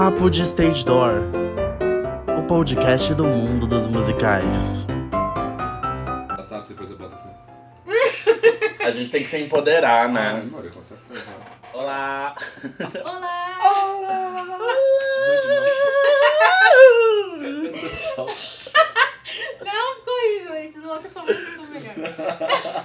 Papo de Stage Door, o podcast do mundo dos musicais. WhatsApp, depois eu boto assim. A gente tem que se empoderar, Ah, né? Com certeza. Olá! Olá! Não, ficou horrível. Esses outros começam ficou melhor.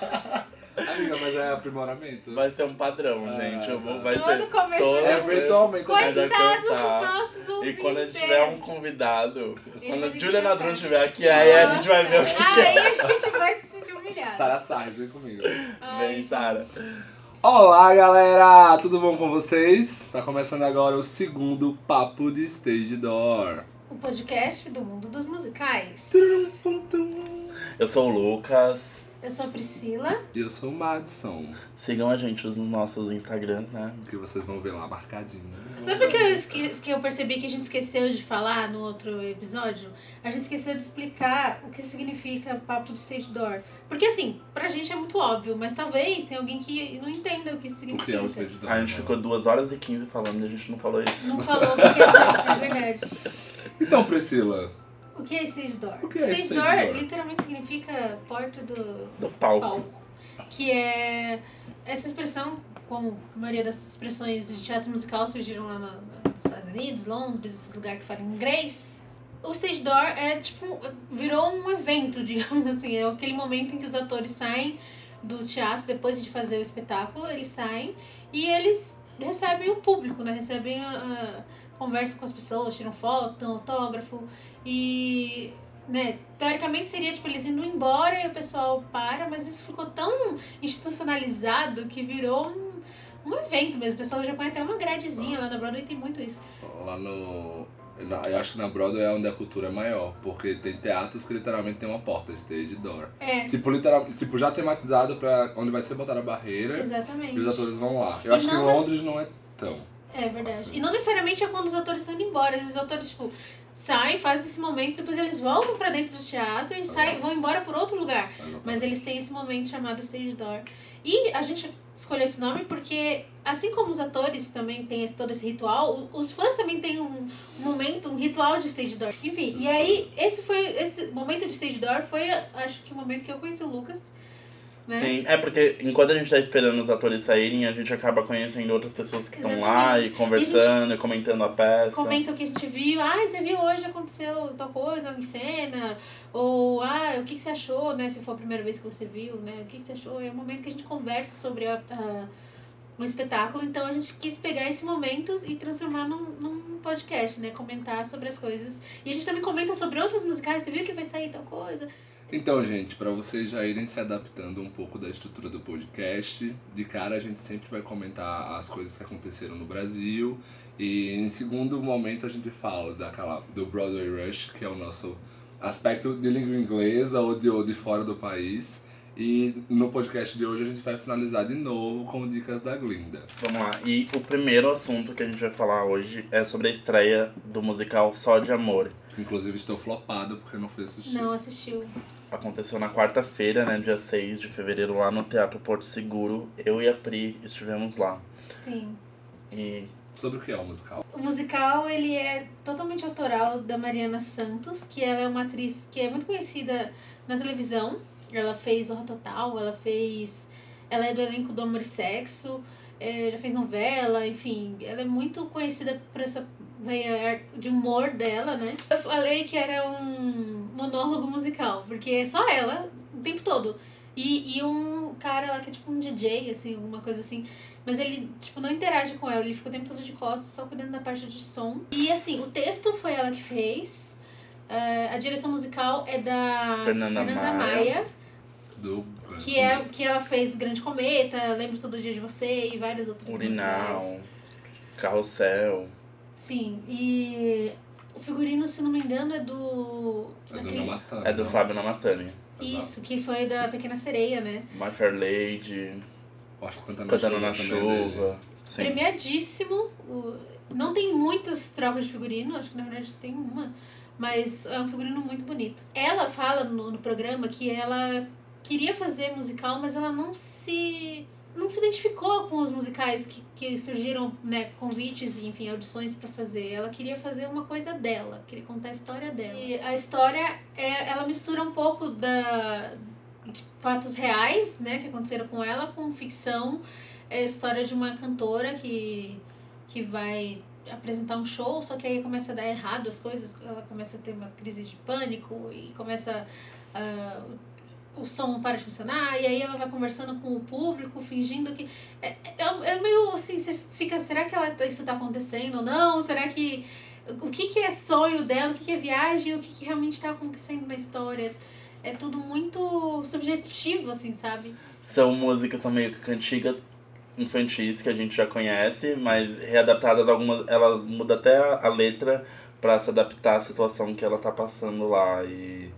Aprimoramento. Vai ser um padrão, Ah, gente. Eu vou, tá. vai Todo ser começo vai ser virtualmente. Vai dar Coitados dos cantar. nossos E ouvintes. quando a gente tiver um convidado, quando a Ele Julia cantar. estiver aqui, aí a gente vai ver o que, que Aí é. a gente vai se sentir humilhado. Sara Sainz, vem comigo. Ai, Vem, Sara. Olá, galera! Tudo bom com vocês? Tá começando agora o segundo Papo de Stage Door. O podcast do mundo dos musicais. Eu sou o Lucas. Eu sou a Priscila. E eu sou o Madison, Sigam a gente nos nossos Instagrams, né? que vocês vão ver lá marcadinho. Sabe o que eu, esque- que eu percebi que a gente esqueceu de falar no outro episódio? A gente esqueceu de explicar o que significa papo de stage door. Porque assim, pra gente é muito óbvio, mas talvez tenha alguém que não entenda o que isso O que significa. é o Stage Door? A gente ficou 2 horas e 15 falando e a gente não falou isso. Não falou porque é verdade. Então, Priscila, O que é stage door? O que é door door? literalmente significa porta do Do palco. palco. Que é essa expressão, como a maioria das expressões de teatro musical surgiram lá nos Estados Unidos, Londres, lugares que falam inglês. O stage door é tipo, virou um evento, digamos assim. É aquele momento em que os atores saem do teatro depois de fazer o espetáculo, eles saem e eles recebem o público, né? Recebem a, a conversa com as pessoas, tiram foto, autógrafo e né, teoricamente seria tipo eles indo embora e o pessoal para, mas isso ficou tão institucionalizado que virou um, um evento mesmo. O pessoal já põe até uma gradezinha lá na Broadway, tem muito isso. lá no. na- Eu acho que na Broadway é onde a cultura é maior, porque tem teatros que literalmente tem uma porta, Stage Door. É, Tipo, literal, tipo, já tematizado pra onde vai ser botada a barreira exatamente. e os atores vão lá. Eu E acho que em Londres não é tão. É verdade. Assim. E não necessariamente é quando os atores estão indo embora. Às vezes os atores, tipo, saem, fazem esse momento, depois eles voltam pra dentro do teatro e saem, vão embora por outro lugar. Mas eles têm esse momento chamado stage door. E a gente escolheu esse nome porque, assim como os atores também têm esse, todo esse ritual, os fãs também têm um, um momento, um ritual de stage door. Enfim, e aí, esse foi, esse momento de stage door foi, acho que o momento que eu conheci o Lucas. Né? Sim, é porque enquanto a gente tá esperando os atores saírem, a gente acaba conhecendo outras pessoas que estão lá e conversando e comentando a peça. Comenta o que a gente viu. Ah, você viu hoje aconteceu tal coisa em cena. Ou, ah, o que que você achou, né? Se for a primeira vez que você viu, né? O que que você achou? É o momento que a gente conversa sobre a, a- o espetáculo. Então a gente quis pegar esse momento e transformar num, num podcast, né? Comentar sobre as coisas. E a gente também comenta sobre outros musicais. Você viu que vai sair tal coisa? Então, gente, pra vocês já irem se adaptando um pouco da estrutura do podcast, de cara a gente sempre vai comentar as coisas que aconteceram no Brasil. E em segundo momento a gente fala daquela, do Broadway Rush, que é o nosso aspecto de língua inglesa ou de, ou de fora do país. E no podcast de hoje a gente vai finalizar de novo com dicas da Glinda. Vamos lá. E o primeiro assunto que a gente vai falar hoje é sobre a estreia do musical Só de Amor. Inclusive estou flopado porque eu não fui assistir. Não assistiu. Aconteceu na quarta-feira, né, dia 6 de fevereiro, lá no Teatro Porto Seguro. Eu e a Pri estivemos lá. Sim. E Sobre o que é o musical? O musical, ele é totalmente autoral da Mariana Santos, que ela é uma atriz que é muito conhecida na televisão. Ela fez Horror Total, ela fez... Ela é do elenco do Amor e Sexo, é, já fez novela, enfim. Ela é muito conhecida por essa veia de humor dela, né? Eu falei que era um monólogo musical, porque é só ela o tempo todo. E, e um cara lá que é tipo um DJ, assim, alguma coisa assim. Mas ele, tipo, não interage com ela, ele fica o tempo todo de costas, só cuidando da parte de som. E assim, o texto foi ela que fez. eh, a direção musical é da Fernanda Maia, Maia. Do que é que ela fez Grande Cometa, Lembro Todo Dia de Você e vários outros Urinal, musicais. Carrossel. Sim, e o figurino, se não me engano, é do. É do daquele-. É do Fábio Namatani. Isso, que foi da Pequena Sereia, né? My Fair Lady, Eu Acho que Cantando, Cantando na também é. Chuva. Sim. Premiadíssimo. O- Não tem muitas trocas de figurino, acho que na verdade tem uma. Mas é um figurino muito bonito. Ela fala no, no programa que ela queria fazer musical, mas ela não se não se identificou com os musicais que, que surgiram, né, convites e, enfim, audições para fazer. Ela queria fazer uma coisa dela, queria contar a história dela. E a história, é, ela mistura um pouco da, de fatos reais, né, que aconteceram com ela, com ficção. É a história de uma cantora que, que vai apresentar um show, só que aí começa a dar errado as coisas, ela começa a ter uma crise de pânico e começa a... Uh, o som para de funcionar, e aí ela vai conversando com o público, fingindo que. É, é, é meio assim, você fica, será que ela, isso está acontecendo ou não? Será que. O que, que é sonho dela, o que, que é viagem, o que, que realmente está acontecendo na história? É tudo muito subjetivo, assim, sabe? São músicas, são meio que cantigas infantis que a gente já conhece, mas readaptadas algumas, elas mudam até a, a letra para se adaptar à situação que ela tá passando lá e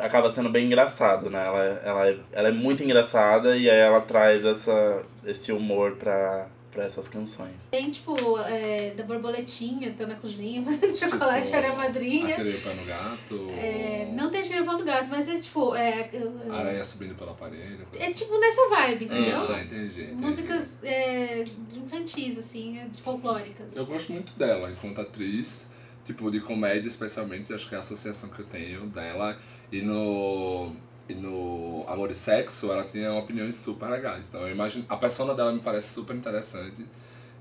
acaba sendo bem engraçado, né? Ela, ela, é, ela é muito engraçada e aí ela traz essa, esse humor pra, pra essas canções. Tem, tipo, é, da borboletinha, tá na cozinha fazendo chocolate tipo, para madrinha. Pé no gato. É, não tem pé no gato, mas é tipo. É, Aranha subindo pelo aparelho. É tipo nessa vibe, entendeu? Isso, entendi. entendi. Músicas é, infantis, assim, é, folclóricas. Eu gosto muito dela enquanto atriz. Tipo, de comédia especialmente, acho que é a associação que eu tenho dela. E no, e no Amor e Sexo, ela tinha opiniões super legais. Então, eu imagino, a persona dela me parece super interessante.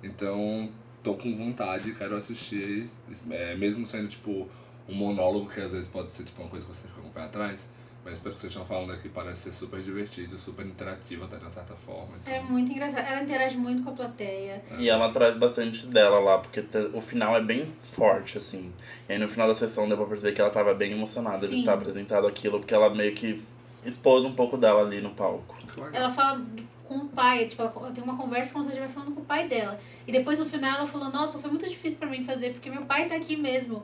Então, tô com vontade, quero assistir, é, mesmo sendo, tipo, um monólogo que às vezes pode ser, tipo, uma coisa que você fica com o pé atrás. Mas pelo que vocês estão falando aqui, parece ser super divertido, super interativo até de uma certa forma. Então... É muito engraçado. Ela interage muito com a plateia. É. E ela traz bastante dela lá, porque o final é bem forte, assim. E aí no final da sessão deu pra perceber que ela tava bem emocionada Sim. de estar apresentado aquilo, porque ela meio que expôs um pouco dela ali no palco. Ela fala com o pai, tipo, ela tem uma conversa como se ela estivesse falando com o pai dela. E depois no final ela falou, nossa, foi muito difícil para mim fazer, porque meu pai tá aqui mesmo.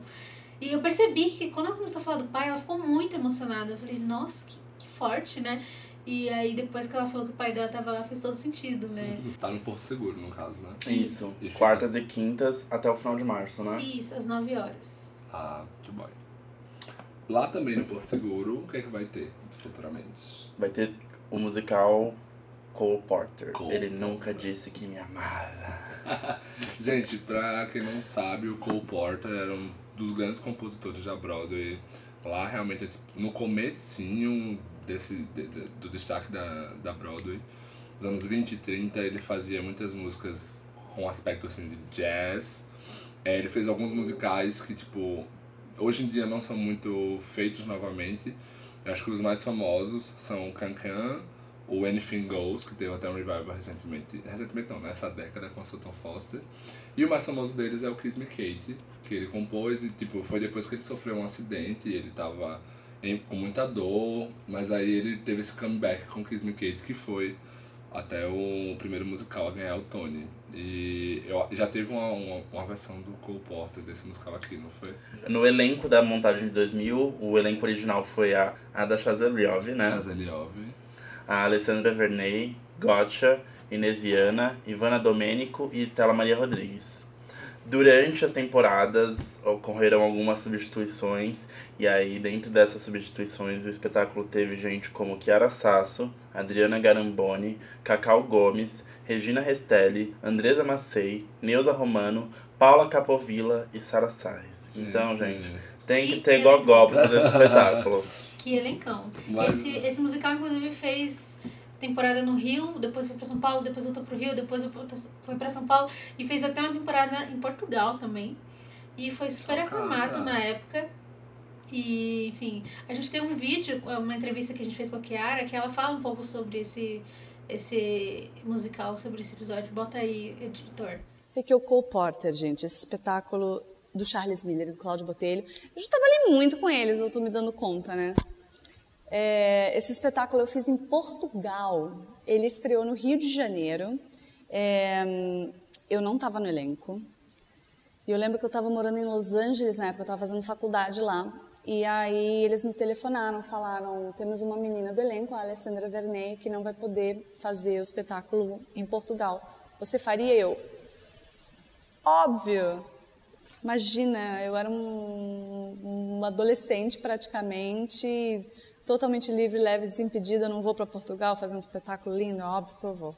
E eu percebi que quando ela começou a falar do pai, ela ficou muito emocionada. Eu falei, nossa, que, que forte, né? E aí depois que ela falou que o pai dela tava lá, fez todo sentido, né? Tá no Porto Seguro, no caso, né? Isso. E Quartas e quintas até o final de março, né? Isso, às 9 horas. Ah, que bom. Lá também no Porto Seguro, o que é que vai ter futuramente? Vai ter o musical Cole Porter. Cole Ele Porter. nunca disse que me amava. Gente, pra quem não sabe, o Cole Porter era um dos grandes compositores da Broadway. Lá realmente no comecinho desse, de, de, do destaque da, da Broadway, nos anos 20 e 30, ele fazia muitas músicas com aspecto assim de jazz. É, ele fez alguns musicais que tipo hoje em dia não são muito feitos novamente. Eu acho que os mais famosos são Can Can, o Anything Goes, que teve até um revival recentemente. Recentemente não, nessa década com a Sutton Foster. E o mais famoso deles é o Kiss Me Kate, que ele compôs e tipo, foi depois que ele sofreu um acidente e ele tava em, com muita dor, mas aí ele teve esse comeback com Kiss Me Kate, que foi até o primeiro musical a ganhar o Tony. E eu, já teve uma, uma, uma, versão do Cole Porter desse musical aqui, não foi? No elenco da montagem de 2000, o elenco original foi a Ada Chazeliov, né? Chazeliov a Alessandra Verney, Gotcha, Inês Viana, Ivana Domênico e Estela Maria Rodrigues. Durante as temporadas ocorreram algumas substituições, e aí dentro dessas substituições o espetáculo teve gente como Chiara Sasso, Adriana Garamboni, Cacau Gomes, Regina Restelli, Andresa Macei, Neuza Romano, Paula Capovilla e Sara Sainz. Então, gente, tem que ter gogó pra fazer esse espetáculo. Que elencão. Esse, esse musical, inclusive, fez temporada no Rio, depois foi para São Paulo, depois voltou pro Rio, depois foi para São Paulo e fez até uma temporada em Portugal também. E foi super aclamado na época. E, enfim, a gente tem um vídeo, uma entrevista que a gente fez com a Kiara, que ela fala um pouco sobre esse, esse musical, sobre esse episódio. Bota aí, editor. Esse aqui é o Cole Porter, gente. Esse espetáculo do Charles Miller e do Cláudio Botelho. Eu já trabalhei muito com eles, eu estou me dando conta, né? É, esse espetáculo eu fiz em Portugal. Ele estreou no Rio de Janeiro. É, eu não estava no elenco. E eu lembro que eu estava morando em Los Angeles na época, eu estava fazendo faculdade lá. E aí eles me telefonaram, falaram: temos uma menina do elenco, a Alessandra Verney, que não vai poder fazer o espetáculo em Portugal. Você faria eu? Óbvio! Imagina, eu era um, um adolescente praticamente, totalmente livre, leve, desimpedida. não vou para Portugal fazer um espetáculo lindo, é óbvio que eu vou.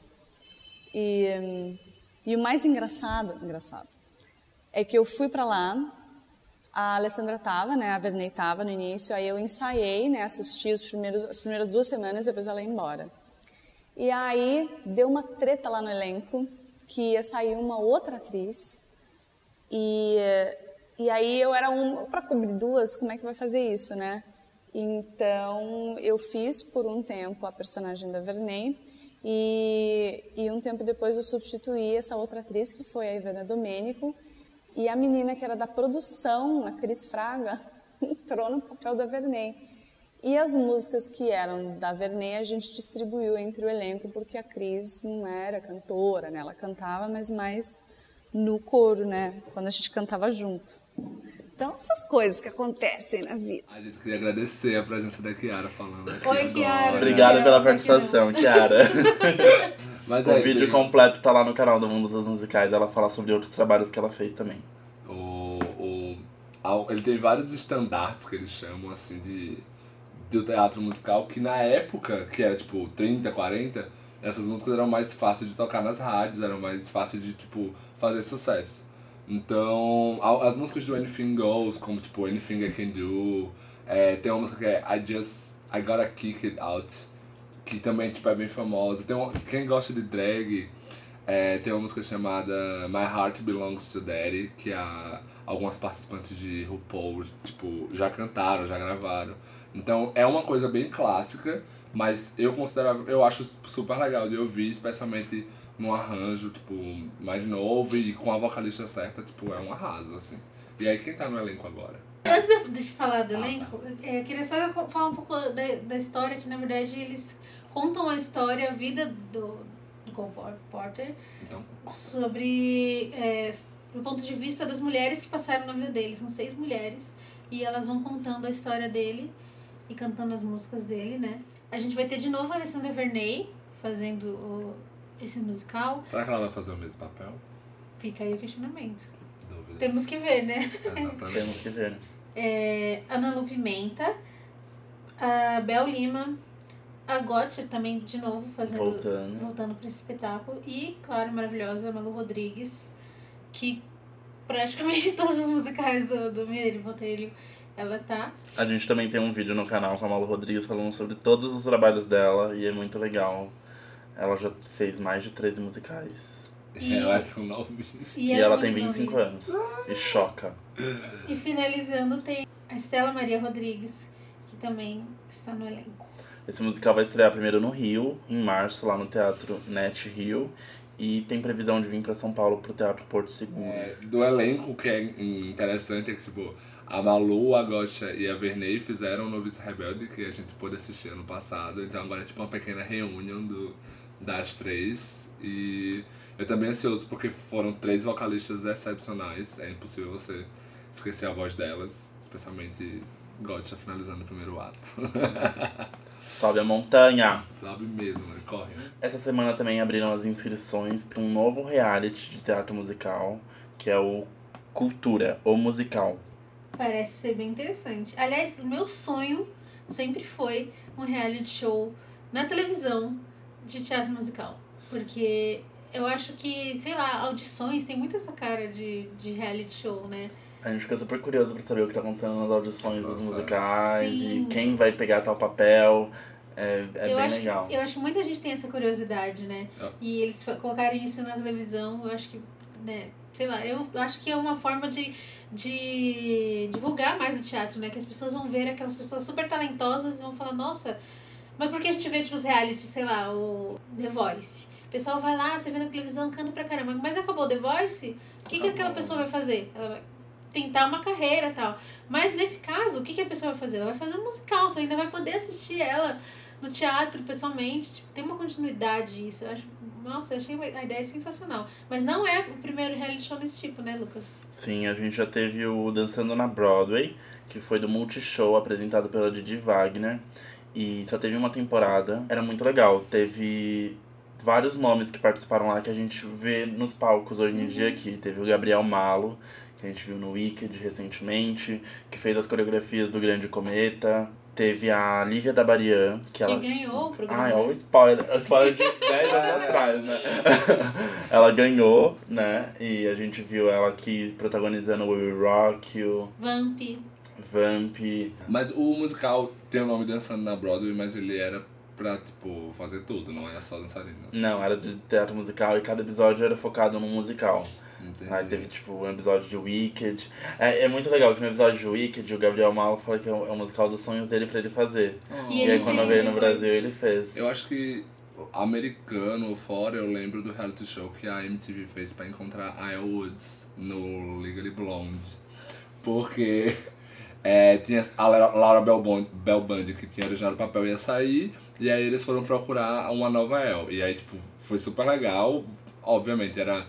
E, hum, e o mais engraçado, engraçado, é que eu fui para lá, a Alessandra tava, né, a Vernei tava no início, aí eu ensaiei, né, assisti os primeiros, as primeiras duas semanas, depois ela ia embora. E aí deu uma treta lá no elenco, que ia sair uma outra atriz, e, e aí eu era uma para cobrir duas, como é que vai fazer isso, né? Então eu fiz por um tempo a personagem da Vernei, e, e um tempo depois eu substituí essa outra atriz, que foi a Ivana Domênico, e a menina que era da produção, a Cris Fraga, entrou no papel da Vernei. E as músicas que eram da Vernei a gente distribuiu entre o elenco, porque a Cris não era cantora, né? Ela cantava, mas mais no coro, né? Quando a gente cantava junto. Então, essas coisas que acontecem na vida. A gente queria agradecer a presença da Kiara falando aqui Oi, agora. Kiara. Obrigado Não, pela participação, Kiara. Mas o aí, vídeo tem- completo tá lá no canal do Mundo dos Musicais. Ela fala sobre outros trabalhos que ela fez também. O, o, ele tem vários estandartes que eles chamam assim de do teatro musical que na época, que era tipo 30, 40, essas músicas eram mais fáceis de tocar nas rádios, eram mais fáceis de tipo fazer sucesso. Então, as músicas do Anything Goes, como tipo Anything I Can Do, é, tem uma música que é I Just I Gotta Kick It Out, que também tipo, é bem famosa. Tem uma, quem gosta de drag, é, tem uma música chamada My Heart Belongs to Daddy, que a, algumas participantes de RuPaul tipo, já cantaram, já gravaram. Então é uma coisa bem clássica, mas eu considero, eu acho super legal de ouvir, especialmente num arranjo tipo, mais novo e com a vocalista certa, tipo, é um arraso, assim. E aí quem tá no elenco agora? Antes de- falar do elenco, é, eu queria só falar um pouco da, da história, que na verdade eles contam a história, a vida do, do Cole Por- Porter, Então, sobre é, do ponto de vista das mulheres que passaram na vida dele. São seis mulheres e elas vão contando a história dele e cantando as músicas dele, né? A gente vai ter de novo a Alessandra Verney fazendo o- esse musical. será que ela vai fazer o mesmo papel? Fica aí o questionamento. Dúvidas. Temos que ver, né? Exatamente. Temos que ver. É, Ana Lu Pimenta, a Bel Lima, a Gotcha também de novo fazendo Voltando. voltando para esse espetáculo e claro, a maravilhosa Malu Rodrigues, que praticamente todos os musicais do, do Mineiro Botelho ela tá. A gente também tem um vídeo no canal com a Malu Rodrigues falando sobre todos os trabalhos dela e é muito legal. Ela já fez mais de 13 musicais. E- Ela é tão novinha. E, é ela tem 25 novinha. anos. E choca. E finalizando tem a Estela Maria Rodrigues, que também está no elenco. Esse musical vai estrear primeiro no Rio, em março, lá no Teatro Net Rio. E tem previsão de vir pra São Paulo pro Teatro Porto Seguro. É, do elenco, que é interessante é que, tipo, a Malu, a Gotcha e a Vernei fizeram o Novice Rebelde, que a gente pôde assistir ano passado. Então agora é tipo uma pequena reunião do, das três. E eu também ansioso porque foram três vocalistas excepcionais. É impossível você esquecer a voz delas, especialmente Gotcha finalizando o primeiro ato. Salve a montanha! Sabe mesmo, né? Corre. Essa semana também abriram as inscrições para um novo reality de teatro musical, que é o Cultura, o musical. Parece ser bem interessante. Aliás, o meu sonho sempre foi um reality show na televisão de teatro musical. Porque eu acho que, sei lá, audições tem muito essa cara de, de reality show, né? A gente fica super curioso pra saber o que tá acontecendo nas audições dos musicais Sim. e quem vai pegar tal papel. É, é eu bem acho legal. Que, eu acho que muita gente tem essa curiosidade, né? É. E eles colocarem isso na televisão, eu acho que, né, sei lá, eu acho que é uma forma de, de divulgar mais o teatro, né? Que as pessoas vão ver aquelas pessoas super talentosas e vão falar, nossa, mas por que a gente vê, tipo, os realities, sei lá, o The Voice? O pessoal vai lá, você vê na televisão, canta pra caramba, mas acabou o The Voice? O que, que aquela pessoa vai fazer? Ela vai tentar uma carreira e tal. Mas nesse caso, o que, que a pessoa vai fazer? Ela vai fazer um musical, você ainda vai poder assistir ela no teatro, pessoalmente. Tipo, tem uma continuidade isso. Eu acho, nossa, eu achei a ideia sensacional. Mas não é o primeiro reality show desse tipo, né, Lucas? Sim, a gente já teve o Dançando na Broadway, que foi do Multishow apresentado pela Didi Wagner. E só teve uma temporada. Era muito legal. Teve vários nomes que participaram lá que a gente vê nos palcos hoje em dia aqui. Teve o Gabriel Malo, que a gente viu no Wicked recentemente, que fez as coreografias do Grande Cometa. Teve a Lívia da Barian, que Que ela. ganhou o programa. Ai, ó o spoiler. O spoiler de 10 anos atrás, né? ela ganhou, né? E a gente viu ela aqui protagonizando We Will Rock You, Vamp. Vamp. Mas o musical tem o nome Dançando na Broadway, mas ele era pra, tipo, fazer tudo, não era só dançarina. Não, era de teatro musical e cada episódio era focado num musical. Entendi. Aí teve, tipo, um episódio de Wicked. É, é muito legal que no episódio de Wicked, o Gabriel Mal fala que é o, é o musical dos sonhos dele pra ele fazer. Oh. E E, ele aí quando veio no depois. Brasil, ele fez. Eu acho que americano ou fora, eu lembro do reality show que a MTV fez pra encontrar a Elle Woods no Legally Blonde. Porque é, tinha a Laura Bel Bond- Bel Bundy que tinha originado o papel ia sair, e aí eles foram procurar uma nova Elle. E aí, tipo, foi super legal. Obviamente, era.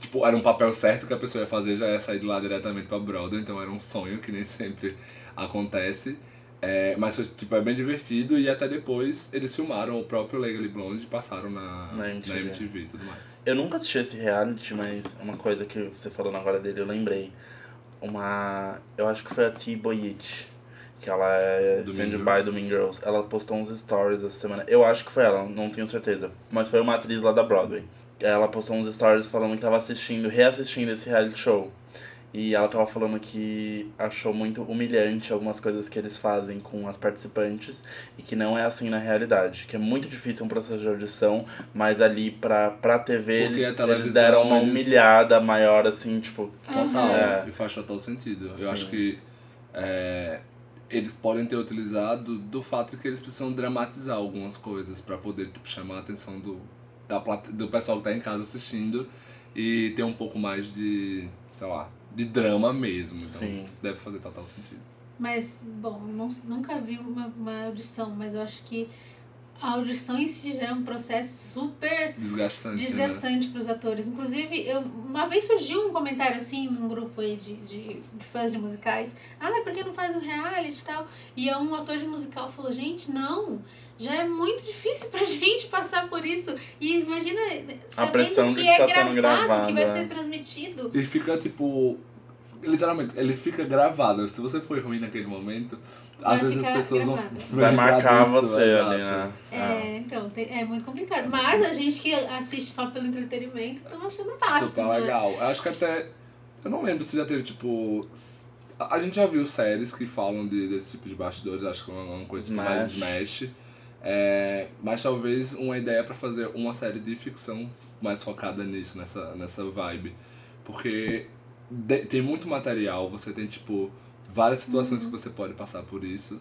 Tipo, era um papel certo que a pessoa ia fazer, já ia sair de lá diretamente pra Broadway, então era um sonho que nem sempre acontece. É, mas foi tipo, é bem divertido e até depois eles filmaram o próprio Legally Blonde e passaram na, Na MTV. e tudo mais. Eu nunca assisti esse reality, mas uma coisa que você falou na hora dele, eu lembrei. Uma. Eu acho que foi a T. Boyich, que ela é stand-by do Mean Girls. Ela postou uns stories essa semana. Eu acho que foi ela, não tenho certeza. Mas foi uma atriz lá da Broadway. Ela postou uns stories falando que tava assistindo, reassistindo esse reality show. E ela tava falando que achou muito humilhante algumas coisas que eles fazem com as participantes e que não é assim na realidade. Que é muito difícil um processo de audição, mas ali pra, pra TV Porque eles, eles deram uma humilhada maior, assim, tipo. Total, É. e faz total sentido. Sim. Eu acho que é, eles podem ter utilizado do fato de que eles precisam dramatizar algumas coisas pra poder tipo, chamar a atenção do, da, do pessoal que tá em casa assistindo e ter um pouco mais de, sei lá, de drama mesmo. Então Sim. deve fazer total sentido. Mas, bom, não, nunca vi uma, uma audição, mas eu acho que a audição em si já é um processo super Desgastante, né? desgastante para os atores. Inclusive, eu, uma vez surgiu um comentário assim num grupo aí de, de, de fãs de musicais. Ah, mas por que não faz um reality e tal? E um ator de musical falou, gente, não. Já é muito difícil pra gente passar por isso. E imagina sabendo pressão que de é que tá gravado, que vai gravado, é. ser transmitido. Ele fica tipo. Literalmente, ele fica gravado. Se você foi ruim naquele momento, Vai às vezes as pessoas vão. gravado. vão Vai marcar disso, você exato. ali, né? É, então, te- é muito complicado. Mas a gente que assiste só pelo entretenimento, estamos achando fácil. Super né? legal. Eu acho que até. Eu não lembro se já teve, tipo. A a gente já viu séries que falam de, desse tipo de bastidores, acho que é uma uma coisa mais smash. É, mas talvez uma ideia pra fazer uma série de ficção mais focada nisso, nessa, nessa vibe. Porque de- tem muito material, você tem, tipo, várias situações que você pode passar por isso.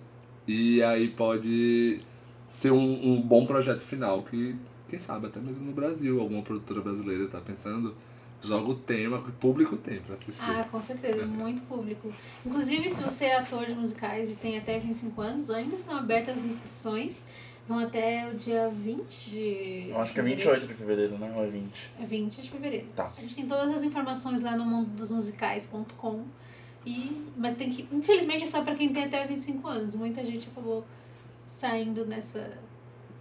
E aí pode ser um, um bom projeto final que, quem sabe, até mesmo no Brasil, alguma produtora brasileira tá pensando, joga o tema que o público tem pra assistir. Ah, com certeza, muito público. Inclusive, se você é ator de musicais e tem até 25 anos, ainda estão abertas as inscrições. Vão até o dia 20 de. Eu acho que é fevereiro. 28 de fevereiro, né? Ou é 20? É 20 de fevereiro. Tá. A gente tem todas as informações lá no mundodosmusicais.com. E, mas tem que. Infelizmente é só pra quem tem até 25 anos. Muita gente acabou saindo nessa,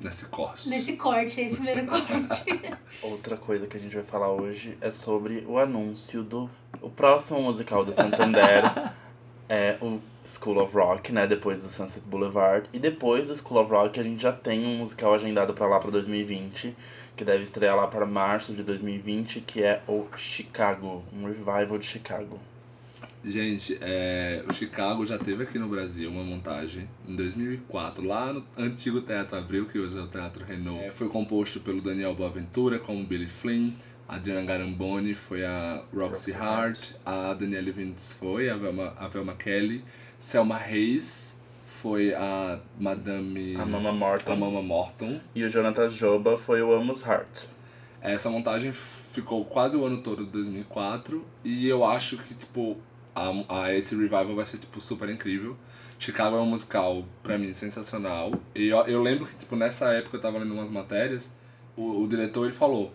Nesse corte. nesse corte, esse primeiro corte. Outra coisa que a gente vai falar hoje é sobre o anúncio do. O próximo musical do Santander é o School of Rock, né? Depois do Sunset Boulevard. E depois do School of Rock a gente já tem um musical agendado pra lá pra 2020, que deve estrear lá para março de 2020, que é o Chicago, um revival de Chicago. Gente, é, o Chicago já teve aqui no Brasil uma montagem em 2004, lá no antigo Teatro Abril, que hoje é o Teatro Renault. É, foi composto pelo Daniel Boaventura, como Billy Flynn, a Diana Garamboni foi a Roxy Roxy Hart, a Danielle Vintes foi a Velma, a Velma Kelly, Selma Hayes foi a Madame... A Mama a Morton. Mama Morton. E o Jonathan Joba foi o Amos Hart. Essa montagem ficou quase o ano todo de 2004 e eu acho que, tipo, a, a esse revival vai ser, tipo, super incrível. Chicago é um musical, pra mim, sensacional. E eu, eu lembro que, tipo, nessa época eu tava lendo umas matérias, o, o diretor, ele falou,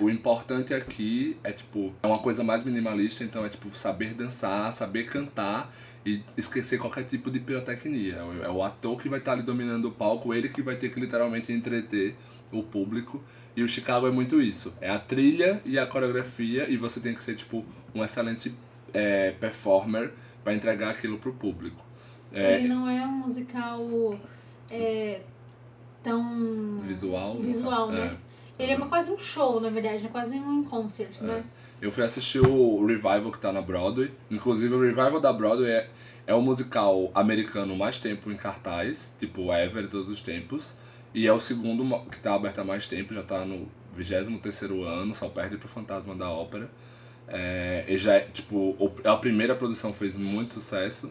o importante aqui é, tipo, é uma coisa mais minimalista, então é, tipo, saber dançar, saber cantar e esquecer qualquer tipo de pirotecnia. É o- É ator que vai estar ali dominando o palco, ele que vai ter que literalmente entreter o público. E o Chicago é muito isso. É a trilha e a coreografia e você tem que ser, tipo, um excelente é, performer para entregar aquilo pro público. É, Ele não é um musical é, tão visual. no visual, né? Ele é uma, quase um show, na verdade, né? quase um concert, né? Eu fui assistir o Revival que tá na Broadway. Inclusive, o Revival da Broadway é, é o musical americano mais tempo em cartaz, tipo ever, todos os tempos. E é o segundo que tá aberto há mais tempo, já tá no 23 ano, só perde pro Fantasma da Ópera. É, já é, tipo, a primeira produção fez muito sucesso.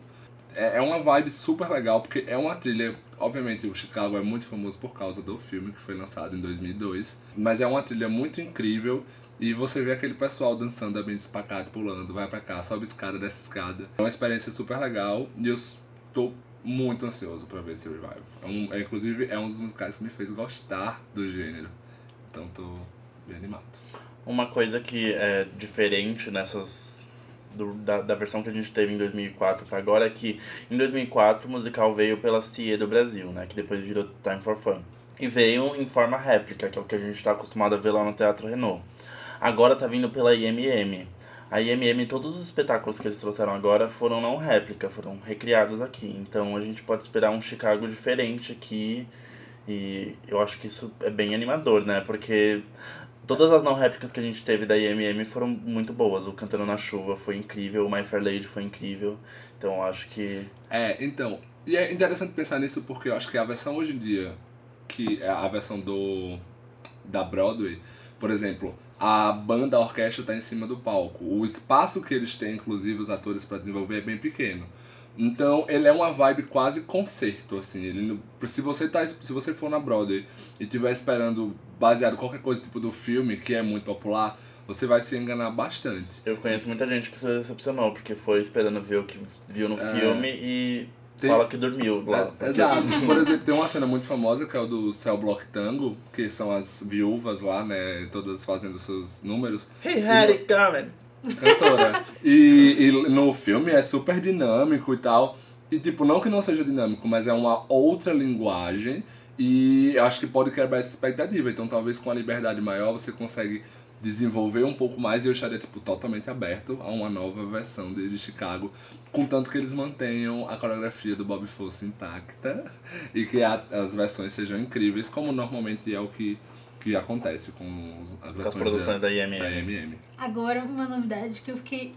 É, é uma vibe super legal, porque é uma trilha. Obviamente, o Chicago é muito famoso por causa do filme que foi lançado em 2002. Mas é uma trilha muito incrível. E você vê aquele pessoal dançando bem despacado, pulando, vai pra cá, sobe escada, desce escada. É uma experiência super legal e eu estou muito ansioso pra ver esse revival. É um, é, inclusive, é um dos musicais que me fez gostar do gênero. Então tô bem animado. Uma coisa que é diferente nessas. do- da, da versão que a gente teve em 2004 pra agora é que em 2004 o musical veio pela CIE do Brasil, né? Que depois virou Time for Fun. E veio em forma réplica, que é o que a gente tá acostumado a ver lá no Teatro Renault. Agora tá vindo pela IMM. A IMM, todos os espetáculos que eles trouxeram agora foram não réplica, foram recriados aqui. Então a gente pode esperar um Chicago diferente aqui. E eu acho que isso é bem animador, né? Porque todas as não réplicas que a gente teve da IMM foram muito boas. O Cantando na Chuva foi incrível, o My Fair Lady foi incrível. Então acho que. É, então. E é interessante pensar nisso porque eu acho que a versão hoje em dia, que é a versão do. da Broadway, por exemplo, a banda, a orquestra tá em cima do palco. O espaço que eles têm, inclusive os atores, para desenvolver é bem pequeno. Então, ele é uma vibe quase concerto, assim. Ele, se, você tá, se você for na Broadway e estiver esperando, baseado em qualquer coisa tipo do filme, que é muito popular, você vai se enganar bastante. Eu conheço muita gente que se decepcionou, porque foi esperando ver o que viu no filme e Tem- fala que dormiu lá. É, exato. Por exemplo, tem uma cena muito famosa que é o do Cell Block Tango, que são as viúvas lá, né? Todas fazendo seus números. He had it coming! Cantora. e, e no filme é super dinâmico e tal. E tipo, não que não seja dinâmico, mas é uma outra linguagem. E acho que pode quebrar essa expectativa. Então talvez com a liberdade maior você consegue desenvolver um pouco mais e eu estaria tipo totalmente aberto a uma nova versão de, de Chicago, contanto que eles mantenham a coreografia do Bob Fosse intacta e que a- as versões sejam incríveis, como normalmente é o que, que acontece com as Com as produções da IMM. da IMM. Agora, uma novidade que eu fiquei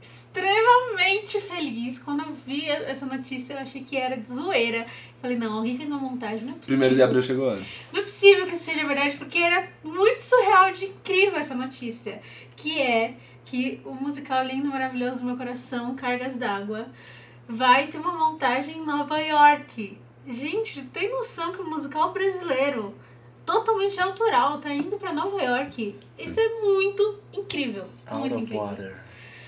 extremamente feliz. Quando eu vi essa notícia, eu achei que era de zoeira. Falei, não, alguém fez uma montagem, não é possível. Primeiro de abril chegou antes. Não é possível que isso seja verdade, porque era muito surreal de incrível essa notícia. Que é que o musical lindo, maravilhoso do meu coração, Cargas d'Água, vai ter uma montagem em Nova York. Gente, tem noção que o musical brasileiro, totalmente autoral, tá indo pra Nova York? Isso é muito incrível. Out muito of incrível. Water.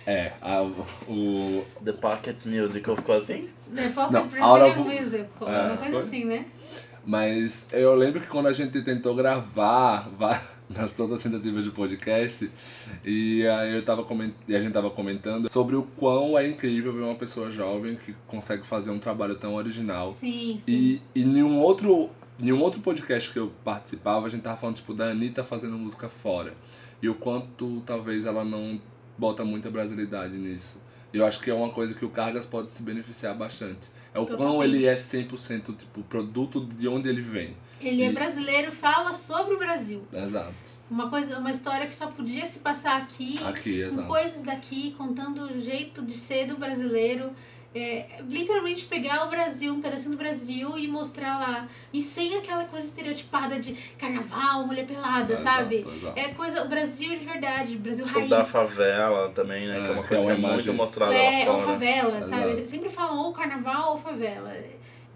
É, a, o. The Pocket Musical ficou assim? The Pocket Não, Brazilian of- Musical, É, uma coisa foi? assim, né? Mas eu lembro que quando a gente tentou gravar va- nas todas as tentativas de podcast, e aí eu tava coment... e a gente tava comentando sobre o quão é incrível ver uma pessoa jovem que consegue fazer um trabalho tão original. Sim, sim. E, e em um outro. Em um outro podcast que eu participava, a gente tava falando tipo da Anitta fazendo música fora. E o quanto talvez ela não bota muita brasilidade nisso. Eu acho que é uma coisa que o Cargas pode se beneficiar bastante. É o quão Totalmente. ele é 100% tipo produto de onde ele vem. Ele é E- brasileiro, fala sobre o Brasil. Exato. Uma coisa, uma história que só podia se passar aqui, Aqui, com exato. coisas daqui, contando o jeito de ser do brasileiro. É, literalmente pegar o Brasil, um pedacinho do Brasil e mostrar lá. E sem aquela coisa estereotipada de carnaval, mulher pelada, Exato, sabe? exato. É coisa, o Brasil de verdade, Brasil O raiz. da favela também, né? que é É, uma que coisa é que é uma muito mostrada É, lá ou fora. favela, sabe? Exato. Sempre falam ou carnaval ou favela.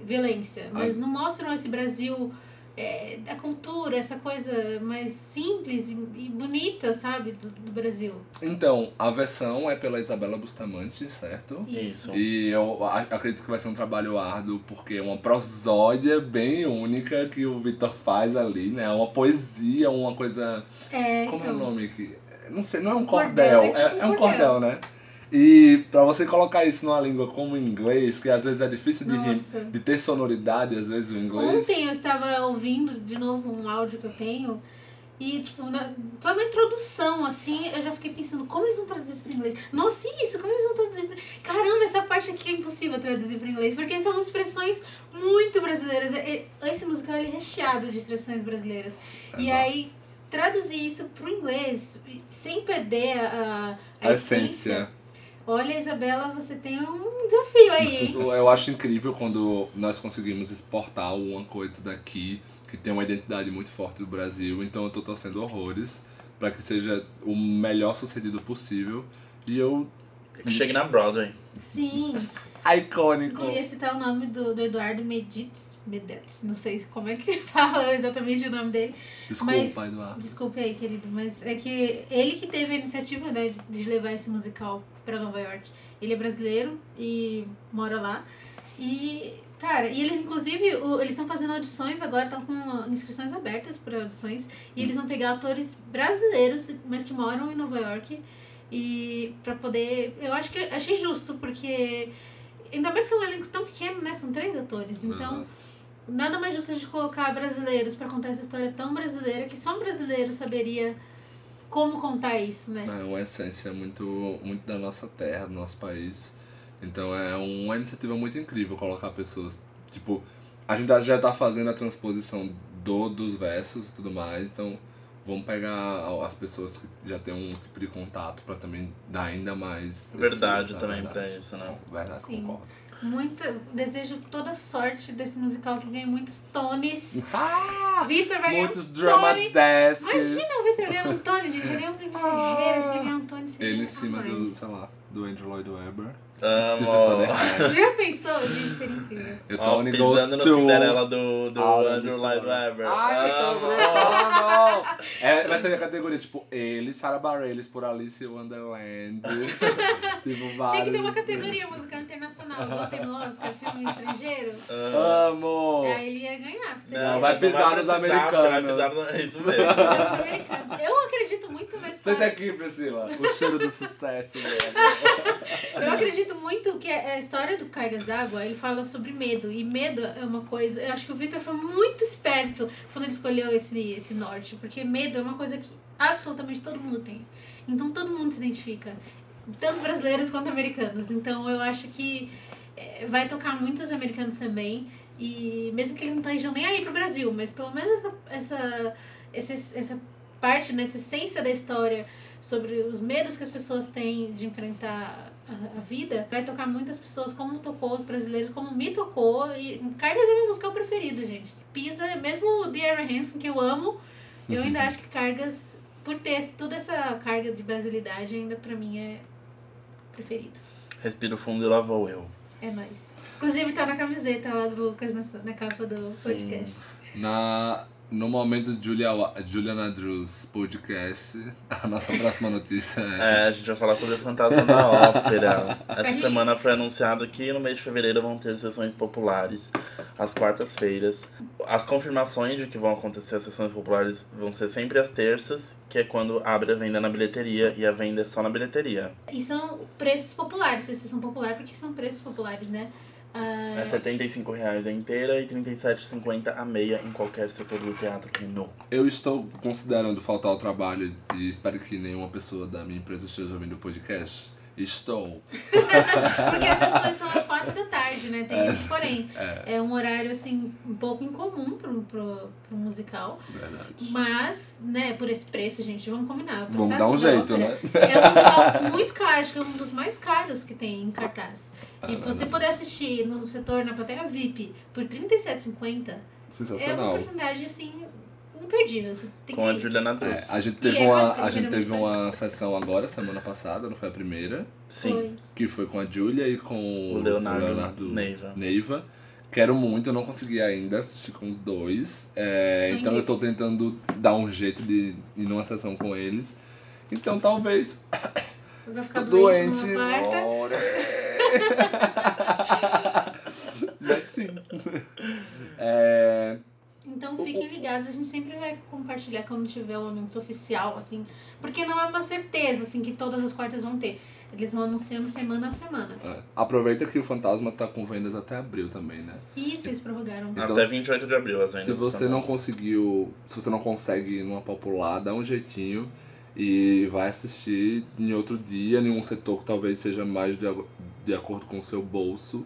Violência. Mas não mostram esse Brasil é, da cultura, essa coisa mais simples e, e bonita, sabe? Do, do Brasil. Então, a versão é pela Isabela Bustamante, certo? Isso. E eu acredito que vai ser um trabalho árduo, porque é uma prosódia bem única que o Vitor faz ali, né? Uma poesia, uma coisa. É, Como é então, o nome aqui? Não sei, não é um Cordel, cordel, é é, tipo um é um cordel. cordel, né? E pra você colocar isso numa língua como o inglês, que às vezes é difícil de, Nossa. de ter sonoridade, às vezes o inglês. Ontem eu estava ouvindo de novo um áudio que eu tenho. E, tipo, na, só na introdução, assim, eu já fiquei pensando, como eles vão traduzir para inglês? Nossa, isso, como eles vão traduzir pra... Caramba, essa parte que é impossível traduzir para inglês, porque são expressões muito brasileiras. Esse musical é recheado de expressões brasileiras. E aí, traduzir isso pro inglês, sem perder a, a, A essência. Olha, Isabela, você tem um desafio aí, hein? Eu acho incrível quando nós conseguimos exportar uma coisa daqui que tem uma identidade muito forte do Brasil. Então eu tô torcendo horrores para que seja o melhor sucedido possível. E eu. Que chegue na Broadway. Sim. Icônico! Queria citar o nome do, do Eduardo Medites. Medetes, não sei como é que fala exatamente o nome dele. Desculpa, mas, Eduardo. Desculpe aí, querido, mas é que ele que teve a iniciativa né, de, de levar esse musical pra Nova York. Ele é brasileiro e mora lá. E, cara, e eles, inclusive, o- eles estão fazendo audições agora, estão com inscrições abertas para audições. E eles vão pegar atores brasileiros, mas que moram em Nova York. E pra poder. Eu acho que achei justo, porque. Ainda mais que é um elenco tão pequeno, né? São três atores. Então. Exato. Nada mais justo de colocar brasileiros pra contar essa história tão brasileira que só um brasileiro saberia como contar isso, né? É uma essência muito, muito da nossa terra, do nosso país. Então é uma iniciativa muito incrível colocar pessoas. Tipo, a gente já tá fazendo a transposição do, dos versos e tudo mais, então vamos pegar as pessoas que já têm um tipo de contato pra também dar ainda mais. Verdade essência, também verdade. pra isso, né? Verdade, Sim. concordo. Muita, desejo toda sorte desse musical que ganhe muitos tones. Ah, Vitor vai muitos ganhar um drama Tony. desks. Imagina o Vitor ganhando um Tony, gente. Ele ganhou um prêmio Ferreira, se ele ganhar um Tony, Ele em cima do, sei lá, do Andrew Lloyd Webber. Amo. Já pensou? Gente, seria incrível. E o Ó, Tony goes pisando no. Cinderela do, do Ah, Andrew Lloyd. Webber. Ai, eu tô Amo. brincando! É, vai ser a categoria, tipo, ele, Sarah Bareilles por Alice Wonderland. tipo, vários. Tinha que ter uma categoria musical internacional, igual tem no Oscar, filme estrangeiro. Ah, Amo! Aí ele ia ganhar. Não, vai pisar nos porque Vai americanos. pisar no... é Isso mesmo. Os americanos. Eu acredito muito na Senta aqui, Priscila. O cheiro do sucesso, né? Eu acredito muito que a história do Cargas d'Água, ele fala sobre medo. E medo é uma coisa. Eu acho que o Victor foi muito esperto quando ele escolheu esse, esse norte. Porque medo é uma coisa que absolutamente todo mundo tem. Então todo mundo se identifica. Tanto brasileiros quanto americanos. Então eu acho que eh, vai tocar muitos americanos também. E mesmo que eles não estejam nem aí pro Brasil, mas pelo menos essa, essa, essa, essa parte, nessa essência da história sobre os medos que as pessoas têm de enfrentar a, a vida, vai tocar muitas pessoas, como tocou os brasileiros, como me tocou. E Cargas é meu musical preferido, gente. Pisa, mesmo o The Aaron Hansen, que eu amo, eu ainda acho que Cargas, por ter toda essa carga de brasilidade, ainda pra mim é preferido. Respiro fundo e lá vou eu. É nóis. Inclusive tá na camiseta lá do Lucas na, na capa do podcast. Na, no momento Julia, Juliana Drews podcast, a nossa próxima notícia é... É, a gente vai falar sobre o Fantasma da Ópera. Essa semana foi anunciado que no mês de fevereiro vão ter sessões populares às quartas-feiras. As confirmações de que vão acontecer as sessões populares vão ser sempre às terças, que é quando abre a venda na bilheteria e a venda é só na bilheteria. E são preços populares, vocês são populares porque são preços populares, né? Ah, É 75 reais a inteira e R$ 37,50 a meia em qualquer setor do teatro Renault. Eu estou considerando faltar ao trabalho e espero que nenhuma pessoa da minha empresa esteja ouvindo o podcast. Estou. Porque as sessões são às quatro da tarde, né? Tem esse porém. É, É um horário, assim, um pouco incomum pro, pro, pro musical. verdade. Mas, né, por esse preço, gente, vamos combinar. Vamos dar um jeito, Ópera né? É um musical muito caro, acho que é um dos mais caros que tem em cartaz. É e você poder assistir no setor, na plateia VIP, por R$ 37,50, é uma Sensacional. oportunidade, assim, imperdível. Com a. Juliana É, Drews. a gente teve é uma, a gente teve uma sessão agora, semana passada, não foi a primeira, Sim. Foi. que foi com a Julia e com O Leonardo Neiva. Neiva. Quero muito, eu não consegui ainda assistir com os dois. É, então eu tô tentando dar um jeito de ir numa sessão com eles. Então talvez Vai ficar tô doente, doente. Mas sim. É, Então fiquem ligados, a gente sempre vai compartilhar quando tiver o anúncio oficial, assim, porque não é uma certeza, assim, que todas as quartas vão ter. Eles vão anunciando semana a semana. é. Aproveita que o Fantasma tá com vendas até abril também, né? E isso eles prorrogaram. Então, Até 28 de abril as vendas. Se você não conseguiu, se você não consegue ir numa popular, dá um jeitinho e vai assistir em outro dia, em um setor que talvez seja mais de, de acordo com o seu bolso.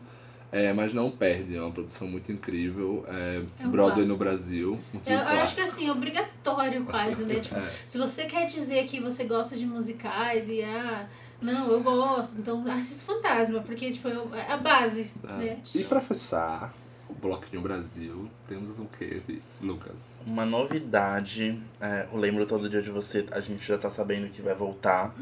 É, mas não perde, é uma produção muito incrível. É, É um Broadway no clássico. Brasil. Um Eu, eu acho que assim, é obrigatório quase, né? Tipo, É. se você quer dizer que você gosta de musicais e ah, não, eu gosto, então assista Fantasma, porque tipo, eu- é a base, né? E pra fechar o Bloquinho Brasil, temos o que, Lucas? Uma novidade, é, o Lembro Todo Dia de Você, a gente já tá sabendo que vai voltar.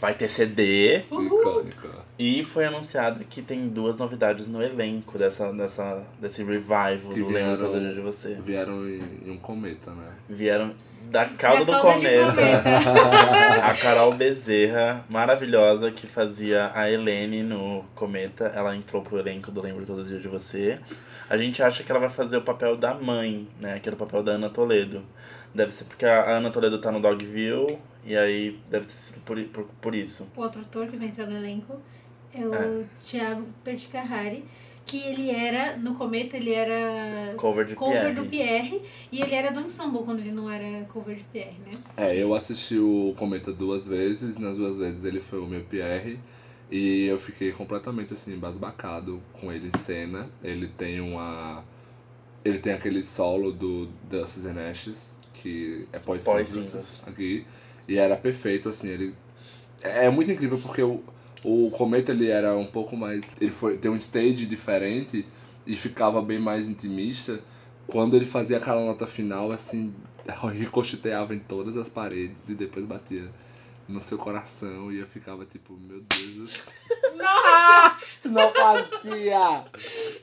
Vai ter CD. Icônica. E foi anunciado que tem duas novidades no elenco dessa, dessa, desse revival Que do Lembro Todo Dia de Você. Vieram em, em um cometa, né? Vieram da cauda do de cometa. A Carol Bezerra, maravilhosa, que fazia a Helene no Cometa. Ela entrou pro elenco do Lembro Todo Dia de Você. A gente acha que ela vai fazer o papel da mãe, né? Que era o papel da Ana Toledo. Deve ser porque a Ana Toledo tá no Dogville. E aí deve ter sido por, por, por isso. O outro ator que vai entrar no elenco é o É. Thiago Perticarrari, que ele era, no Cometa, ele era Cover de cover Pierre. do Pierre, e ele era do ensemble quando ele não era cover de Pierre, né? É, eu assisti o Cometa duas vezes, nas duas vezes ele foi o meu PR. E eu fiquei completamente assim, embasbacado com ele em cena. Ele tem uma. Ele tem aquele solo do Dusty and Ashes, que é pós-cinzas Pós-cinzas. aqui. E era perfeito, assim, ele. É muito incrível porque o, o Cometa ele era um pouco mais. Ele foi tem um stage diferente e ficava bem mais intimista. Quando ele fazia aquela nota final, assim, ricocheteava em todas as paredes e depois batia no seu coração e eu ficava tipo, meu Deus do céu. Não fazia!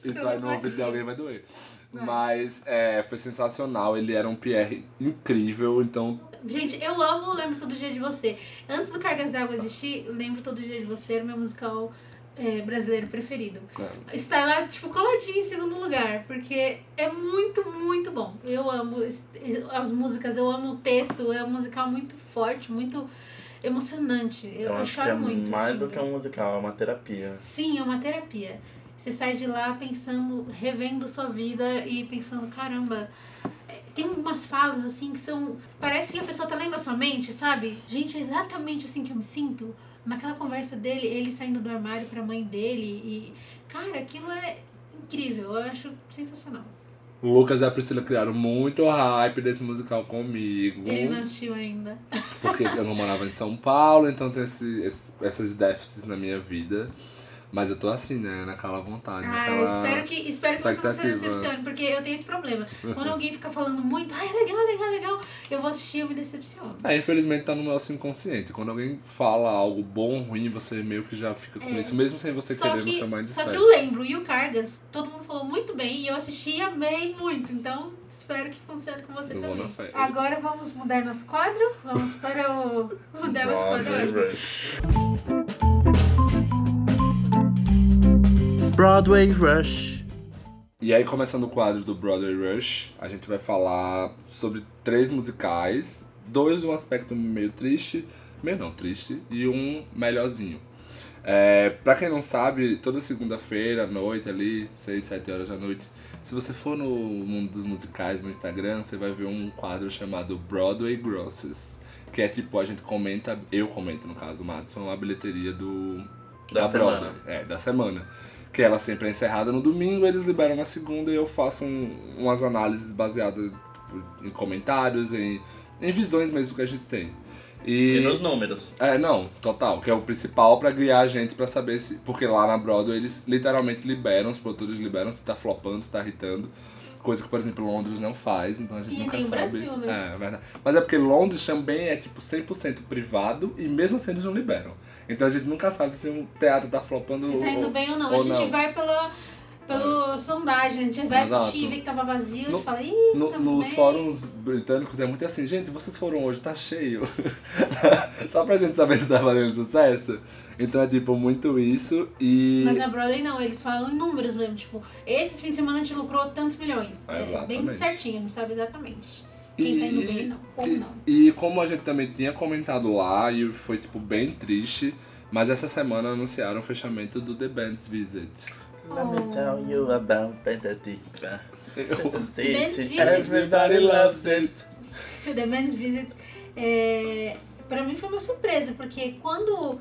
Isso aí no ouvido de alguém vai doer. Mas é, foi sensacional, ele era um PR incrível, então Gente, eu amo Lembro Todo Dia de Você. Antes do Cargas d'Água existir, Lembro Todo Dia de Você era o meu musical é, brasileiro preferido. é, Está lá, tipo, coladinho em segundo lugar, porque é muito, muito bom. Eu amo as músicas, eu amo o texto, é um musical muito forte, muito emocionante. Eu, Eu eu choro é muito. mais do assistindo. que um musical, é uma terapia. Sim, é uma terapia. Você sai de lá pensando, revendo sua vida e pensando, caramba, é, tem umas falas assim que são. Parece que a pessoa tá lendo a sua mente, sabe? Gente, é exatamente assim que eu me sinto. Naquela conversa dele, ele saindo do armário pra mãe dele e. Cara, aquilo é incrível, eu acho sensacional. O Lucas e a Priscila criaram muito hype desse musical comigo. Ele não assistiu ainda. Porque eu não morava em São Paulo, então tem esse, esse- essas déficits na minha vida. Mas eu tô assim, né? Naquela vontade. Ah, eu naquela... espero que, espero que você não se decepcione, porque eu tenho esse problema. Quando alguém fica falando muito, ah, é legal, legal, legal, eu vou assistir e eu me decepciono. É, infelizmente tá no nosso inconsciente. Quando alguém fala algo bom ruim, você meio que já fica com É. isso, mesmo sem você Só querer que, seu mindset. só que eu lembro, e o Cargas, todo mundo falou muito bem, e eu assisti e amei muito. Então, espero que funcione com você Eu também. Agora vamos mudar nosso quadro. Vamos para o. Mudar nosso quadro. Broadway. Rush. E aí, começando o quadro do Broadway Rush, a gente vai falar sobre três musicais, dois um aspecto meio triste, meio não triste, e um melhorzinho. É, pra quem não sabe, toda segunda-feira à noite ali, 6, 7 horas da noite, se você for no mundo dos musicais no Instagram, você vai ver um quadro chamado Broadway Grosses. Que é tipo, a gente comenta, eu comento no caso, o Madison, a bilheteria do, Da semana. Broadway. É, da semana. Que ela sempre é encerrada no domingo, eles liberam na segunda e eu faço um- umas análises baseadas em comentários, em, em visões mesmo que a gente tem. E nos números. É, não, total, que é o principal pra guiar a gente pra saber se. Porque lá na Broadway eles literalmente liberam, os produtores liberam se tá flopando, se tá irritando. Coisa que, por exemplo, Londres não faz, então a gente E nunca nem o sabe. Brasil, né? É, verdade. Mas é porque Londres também é tipo 100% privado e mesmo assim eles não liberam. Então a gente nunca sabe se um teatro tá flopando Se tá indo ou- bem ou não. ou a gente não. vai pela, pelo sondagem, a gente vai Exato. assistir, vê que tava vazio, No- e fala, ih, No- tá nos bem. fóruns britânicos é muito assim, gente, vocês foram hoje, tá cheio. Só pra gente saber se tá fazendo sucesso. Então é tipo muito isso e. Mas na Broadway não, eles falam em números mesmo, tipo, esse fim de semana a gente lucrou tantos milhões. É bem certinho, a gente sabe exatamente. Quem tá indo bem não, ou e, não. e como a gente também tinha comentado lá, e foi tipo bem triste, mas essa semana anunciaram o fechamento do The Band's Visit. Let me tell you about. Band's Visit. everybody loves it. The Men's Visits, é, pra mim foi uma surpresa, porque quando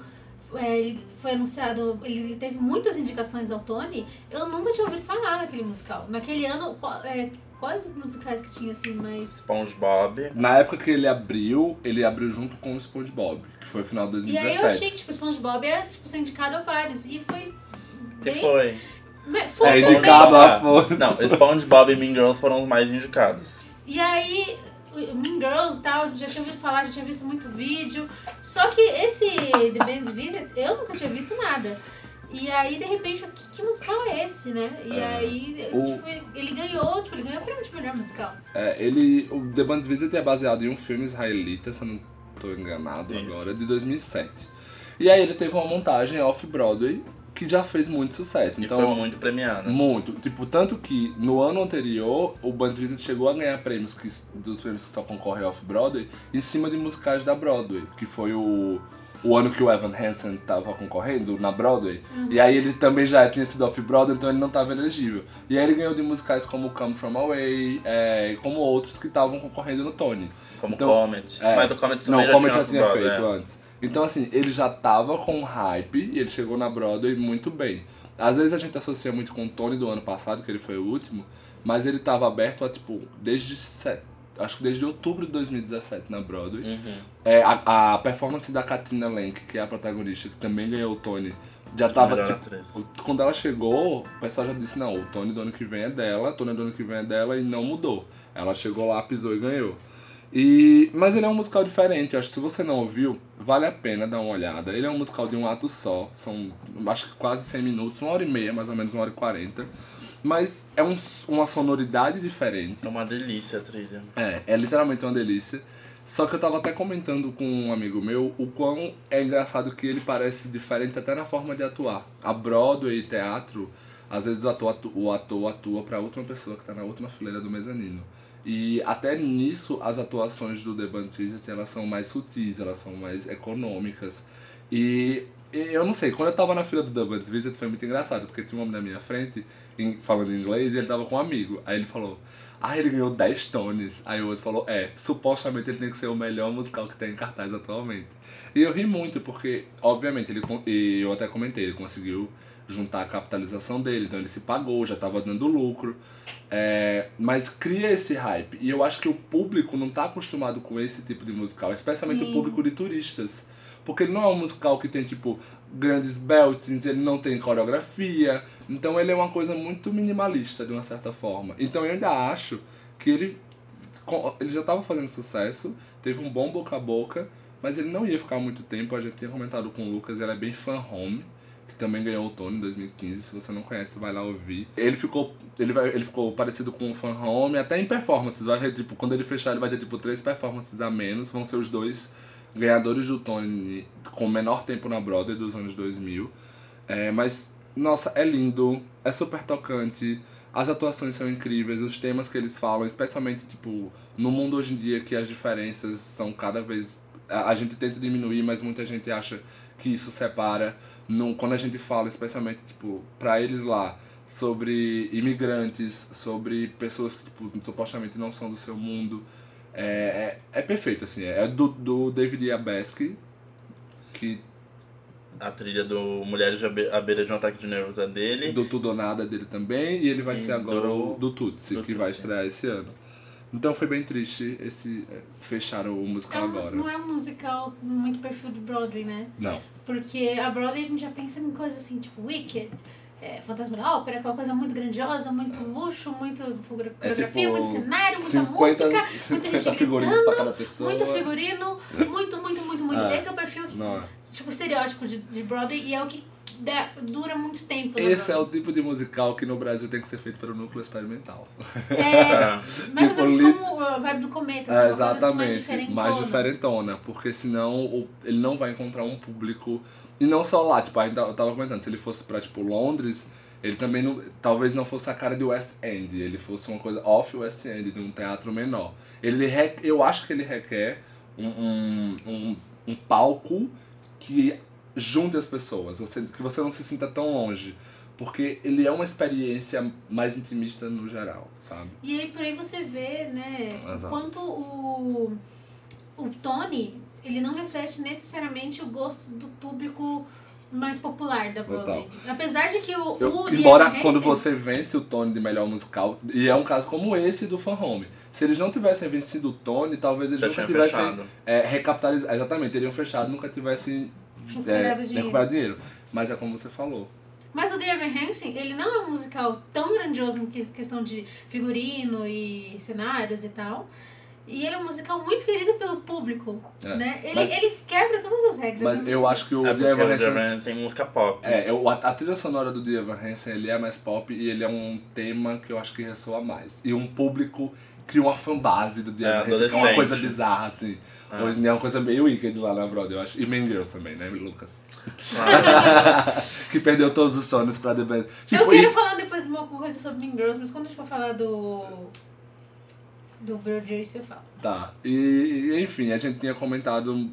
é, ele foi anunciado, ele teve muitas indicações ao Tony, eu nunca tinha ouvido falar naquele musical. Naquele ano, é, quais os musicais que tinha assim, mais. SpongeBob. Na época que ele abriu, ele abriu junto com o SpongeBob, que foi o final de E aí 2017. eu achei que tipo, SpongeBob é tipo, ser indicado a vários. E foi. Que bem- foi? Mas foi É indicado a força. Não, SpongeBob e Mean Girls foram os mais indicados. E aí, o Mean Girls e tal, já tinha ouvido falar, já tinha visto muito vídeo. Só que esse The Band's Visit, eu nunca tinha visto nada. E aí, de repente, que, que musical é esse, né? E É. aí, O- tipo, ele ganhou, tipo, ele ganhou o prêmio de melhor musical. É, ele, o The Band's Visit é baseado em um filme israelita, se eu não tô enganado Isso. agora, de 2007. E aí ele teve uma montagem off-Broadway que já fez muito sucesso. E então, foi muito premiado. Muito. Tipo, tanto que no ano anterior, o Band's Visit chegou a ganhar prêmios que, dos prêmios que só concorrem off-Broadway em cima de musicais da Broadway, que foi o, o ano que o Evan Hansen tava concorrendo na Broadway. E aí ele também já tinha sido off-Broadway, então ele não tava elegível. E aí ele ganhou de musicais como Come From Away, é, como outros que estavam concorrendo no Tony. Como Então, Comet. é. Mas o Comet Não, também o Comet já tinha tinha off-Broadway, feito é. antes. Então, assim, ele já tava com hype e ele chegou na Broadway muito bem. Às vezes a gente associa muito com o Tony do ano passado, que ele foi o último, mas ele tava aberto a, tipo, desde set... acho que desde outubro de 2017 na Broadway. Uhum. É, a, a performance da Katrina Lenk, que é a protagonista, que também ganhou o Tony, já tava, tipo, Quando ela chegou, o pessoal já disse, não, o Tony do ano que vem é dela, o Tony do ano que vem é dela e não mudou. Ela chegou lá, pisou e ganhou. E, mas ele é um musical diferente, eu acho que se você não ouviu, vale a pena dar uma olhada. Ele é um musical de um ato só, são acho que quase 100 minutos, uma hora e meia, mais ou menos uma hora e quarenta. Mas é um, uma sonoridade diferente. É uma delícia a trilha. É, é literalmente uma delícia. Só que eu tava até comentando com um amigo meu o quão é engraçado que ele parece diferente até na forma de atuar. A Broadway teatro, às vezes o ator, o ator atua pra última pessoa que tá na última fileira do mezanino. E até nisso as atuações do The Band's Visit elas são mais sutis, elas são mais econômicas. E eu não sei, quando eu tava na fila do The Band's Visit foi muito engraçado, porque tinha um homem na minha frente falando inglês e ele tava com um amigo. Aí ele falou, ah, ele ganhou 10 tones. Aí o outro falou, é, supostamente ele tem que ser o melhor musical que tem em cartaz atualmente. E eu ri muito, porque, obviamente, ele e eu até comentei, ele conseguiu juntar a capitalização dele, então ele se pagou, já tava dando lucro. É, mas cria esse hype. E eu acho que o público não tá acostumado com esse tipo de musical, especialmente Sim. o público de turistas. Porque ele não é um musical que tem, tipo, grandes beltings, ele não tem coreografia. Então ele é uma coisa muito minimalista, de uma certa forma. Então eu ainda acho que ele, ele já estava fazendo sucesso, teve um bom boca a boca, mas ele não ia ficar muito tempo. A gente tinha comentado com o Lucas, ele é bem fan home, também ganhou o Tony em 2015. Se você não conhece, vai lá ouvir. Ele ficou, ele vai, ele ficou parecido com o fan home, até em performances. Vai tipo, quando ele fechar, ele vai ter tipo três performances a menos. Vão ser os dois ganhadores do Tony com menor tempo na Broadway dos anos 2000. É, mas, nossa, é lindo, é super tocante, as atuações são incríveis, os temas que eles falam, especialmente, tipo, no mundo hoje em dia que as diferenças são cada vez... A, gente tenta diminuir, mas muita gente acha que isso separa. No, quando a gente fala, especialmente, tipo, pra eles lá, sobre imigrantes, sobre pessoas que, tipo, supostamente não são do seu mundo, é, é, é perfeito, assim, é do, do David Yabeski, que A trilha do Mulheres à Be- à Beira de um Ataque de Nervos é dele. do Tudo ou Nada dele também, e ele vai E ser agora do- o do Tutsi, do que vai estrear esse ano. Então foi bem triste esse é, fechar o É musical um- agora. não é um musical muito perfil de Broadway, né? Não. Porque a Broadway a gente já pensa em coisas assim, tipo Wicked, é, Fantasma da Ópera, aquela coisa muito grandiosa, muito luxo, muito fotografia, É tipo muito cenário, muita 50, música, muita 50 gente gritando, muito figurino, muito, muito, muito, muito. É. Esse é o perfil que, é. tipo, estereótipo de, de Broadway e é o que dura muito tempo. na Esse é o tipo de musical que no Brasil tem que ser feito pelo núcleo experimental. É, mais Tipo, ou menos li- como a vibe do cometa, É, assim, assim mais exatamente, diferentona. mais diferentona, porque senão ele não vai encontrar um público. E não só lá, tipo, a gente eu tava comentando, se ele fosse pra tipo Londres, ele também não, talvez não fosse a cara de West End, ele fosse uma coisa off West End, de um teatro menor. Ele re- eu acho que ele requer um, um, um, um palco que junte as pessoas, você, que você não se sinta tão longe. Porque ele é uma experiência mais intimista no geral, sabe? E aí por aí você vê, né, o Exato. quanto o, o Tony, ele não reflete necessariamente o gosto do público mais popular da Broadway. Total. Apesar de que o, Eu- o embora quando Hansen- você vence o Tony de melhor musical, e é um caso como esse do Fan Home. Se eles não tivessem vencido o Tony, talvez eles Já nunca tivessem fechado. é, recapitalizado. Exatamente, teriam fechado, nunca tivessem é, Recuperado dinheiro. recuperado dinheiro. Mas é como você falou. Mas o The Evan Hansen, ele não é um musical tão grandioso em que- questão de figurino e cenários e tal. E ele é um musical muito querido pelo público, É, né? Ele, mas- ele quebra todas as regras. Mas né? eu acho que o É The Evan o Hansen- Evan tem música pop. É, eu, a, a trilha sonora do The Evan Hansen ele é mais pop e ele é um tema que eu acho que ressoa mais. E um público cria uma fanbase do The É, Evan Hansen, que é uma coisa bizarra, assim. É. Hoje em dia é uma coisa meio wicked lá na Broadway, eu acho. E Mean Girls também, né, Lucas? que perdeu todos os sonhos pra The Band. Eu Tipo, quero e- falar depois de uma coisa sobre Mean Girls, mas quando a gente for falar do. do Broadway, eu falo. Tá. E, enfim, a gente tinha comentado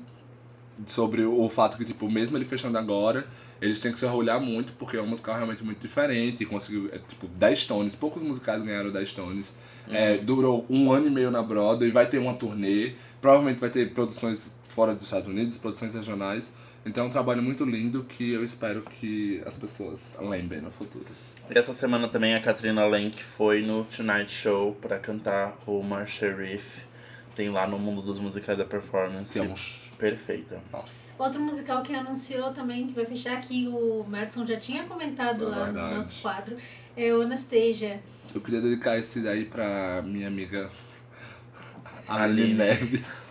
sobre o fato que, tipo, mesmo ele fechando agora, eles têm que se orgulhar muito, porque é um musical realmente muito diferente, e conseguiu, é, tipo, 10 tones, poucos musicais ganharam 10 tones. É, durou um ano e meio na Broadway, vai ter uma turnê, provavelmente vai ter produções fora dos Estados Unidos, produções regionais. Então é um trabalho muito lindo que eu espero que as pessoas lembrem no futuro. E essa semana também a Katrina Lenk foi no Tonight Show pra cantar Omar Sharif. Tem lá no mundo dos musicais da performance. Que é um sh- Perfeita. Nossa. Outro musical que anunciou também, que vai fechar aqui, o Madison já tinha comentado É lá verdade. no nosso quadro, é o Anastasia. Eu queria dedicar esse daí pra minha amiga Aline Aline. Neves.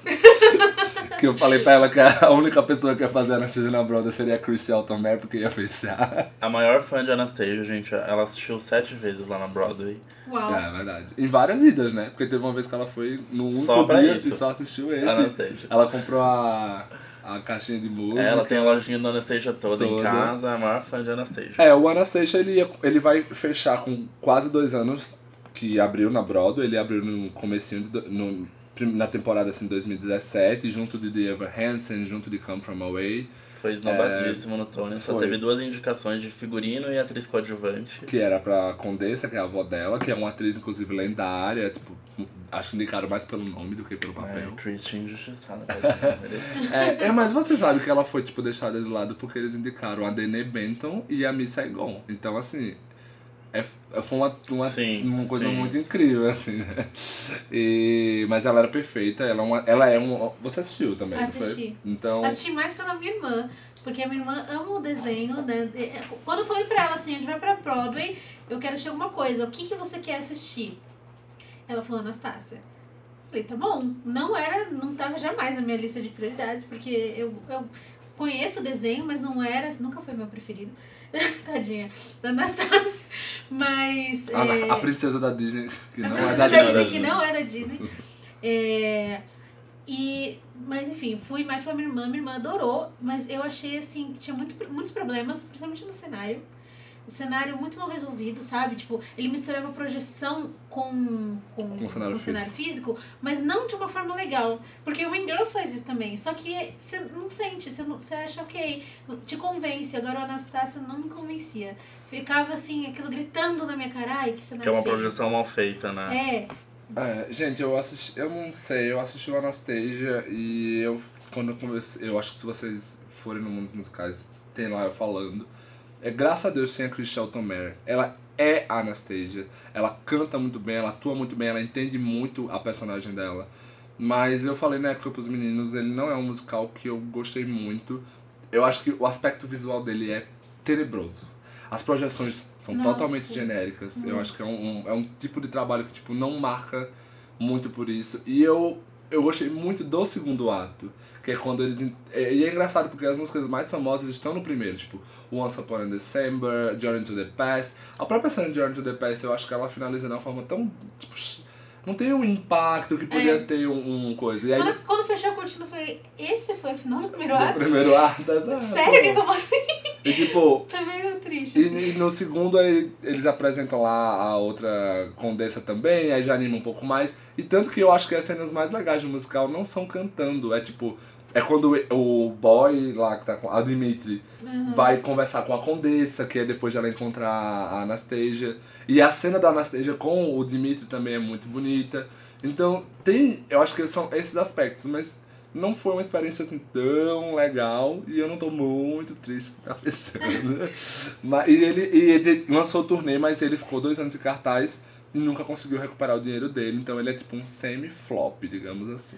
que eu falei pra ela que a única pessoa que ia fazer a Anastasia na Broadway seria a Chrissy Mayer, porque ia fechar. A maior fã de Anastasia, gente, ela assistiu sete vezes lá na Broadway. Uau! É, verdade. Em várias idas, né? Porque teve uma vez que ela foi no único Só dia isso. e só assistiu esse. Anastasia. Ela comprou a, a caixinha de música. Ela tem a lojinha da Anastasia toda, em Toda. casa, a maior fã de Anastasia. É, o Anastasia ele, ia- ele vai fechar com quase dois anos que abriu na Broadway. Ele abriu no comecinho, de no, na temporada assim, 2017, junto de The Ever Hansen, junto de Come From Away, Foi esnobadíssimo no Tony, só foi. teve duas indicações de figurino e atriz coadjuvante. que era pra Condessa, que é a avó dela, que é uma atriz inclusive lendária, tipo, acho que indicaram mais pelo nome do que pelo Ai, papel. Christian injustiçada. É, é, mas você sabe que ela foi, tipo, deixada de lado porque eles indicaram a Dene Benton e a Miss Saigon. Então, assim, é, é- foi uma, uma, Sim, uma coisa sim. muito incrível, assim, né? E, mas ela era perfeita, ela é uma. Ela é um. Você assistiu também? Assisti. Então. Assisti mais pela minha irmã, porque a minha irmã ama o desenho, né? De- Quando eu falei pra ela assim, a gente vai pra Broadway, eu quero assistir alguma coisa, o que, que você quer assistir? Ela falou, Anastácia. Falei, tá bom. Não era, não tava jamais na minha lista de prioridades, porque eu, eu conheço o desenho, mas não era, nunca foi meu preferido. Tadinha, da Anastácia. Mas. A, é, a princesa da Disney, que não a é da da Disney. Disney, que não é da Disney. É, e, mas enfim, fui mais pra minha irmã, minha irmã adorou, mas eu achei assim que tinha muito, muitos problemas, principalmente no cenário. O cenário muito mal resolvido, sabe? Tipo, ele misturava projeção com, com, Com cenário cenário físico, mas não de uma forma legal. Porque o Mean Girls faz isso também. Só que você não sente, você, não, você acha ok, te convence. Agora o Anastácia não me convencia. Ficava assim, aquilo gritando na minha cara, ai, que cenário Que é uma feio. projeção mal feita, né? É, É, gente, eu assisti, eu não sei, eu assisti o Anastasia e eu quando eu comecei, eu acho que se vocês forem no mundo dos musicais, tem lá eu falando. É, graças a Deus tem a Chris Shelton Mayer. Ela é a Anastasia. Ela canta muito bem, ela atua muito bem, ela entende muito a personagem dela. Mas eu falei na época pros meninos, ele não é um musical que eu gostei muito. Eu acho que o aspecto visual dele é tenebroso. As projeções são Nossa. totalmente genéricas. Eu acho que é um, um- é um tipo de trabalho que tipo, não marca muito por isso. E eu, eu gostei muito do segundo ato. Que é quando eles. é- E é engraçado porque as músicas mais famosas estão no primeiro, tipo Once Upon a December, Journey to the Past. A própria cena de Journey to the Past eu acho que ela finaliza de uma forma tão. Tipo, não tem o impacto que poderia É. ter um, um coisa. E aí Quando, eles- quando fechou a cortina, eu falei, esse foi o final do primeiro no ato? primeiro ato. ah, Sério que acabou assim? E tipo, Tá meio triste. assim. E, e no segundo aí, eles apresentam lá a outra condessa também, aí já anima um pouco mais. E tanto que eu acho que as cenas mais legais do musical não são cantando, é tipo. É quando o boy lá que tá com. A Dimitri vai conversar com a condessa, que é depois de ela encontrar a Anastasia. E a cena da Anastasia com o Dimitri também é muito bonita. Então, tem. Eu acho que são esses aspectos, mas não foi uma experiência assim tão legal e eu não tô muito triste que tá fechando. mas, e, ele, e ele lançou o turnê, mas ele ficou dois anos em cartaz e nunca conseguiu recuperar o dinheiro dele, então ele é tipo um semi-flop, digamos assim.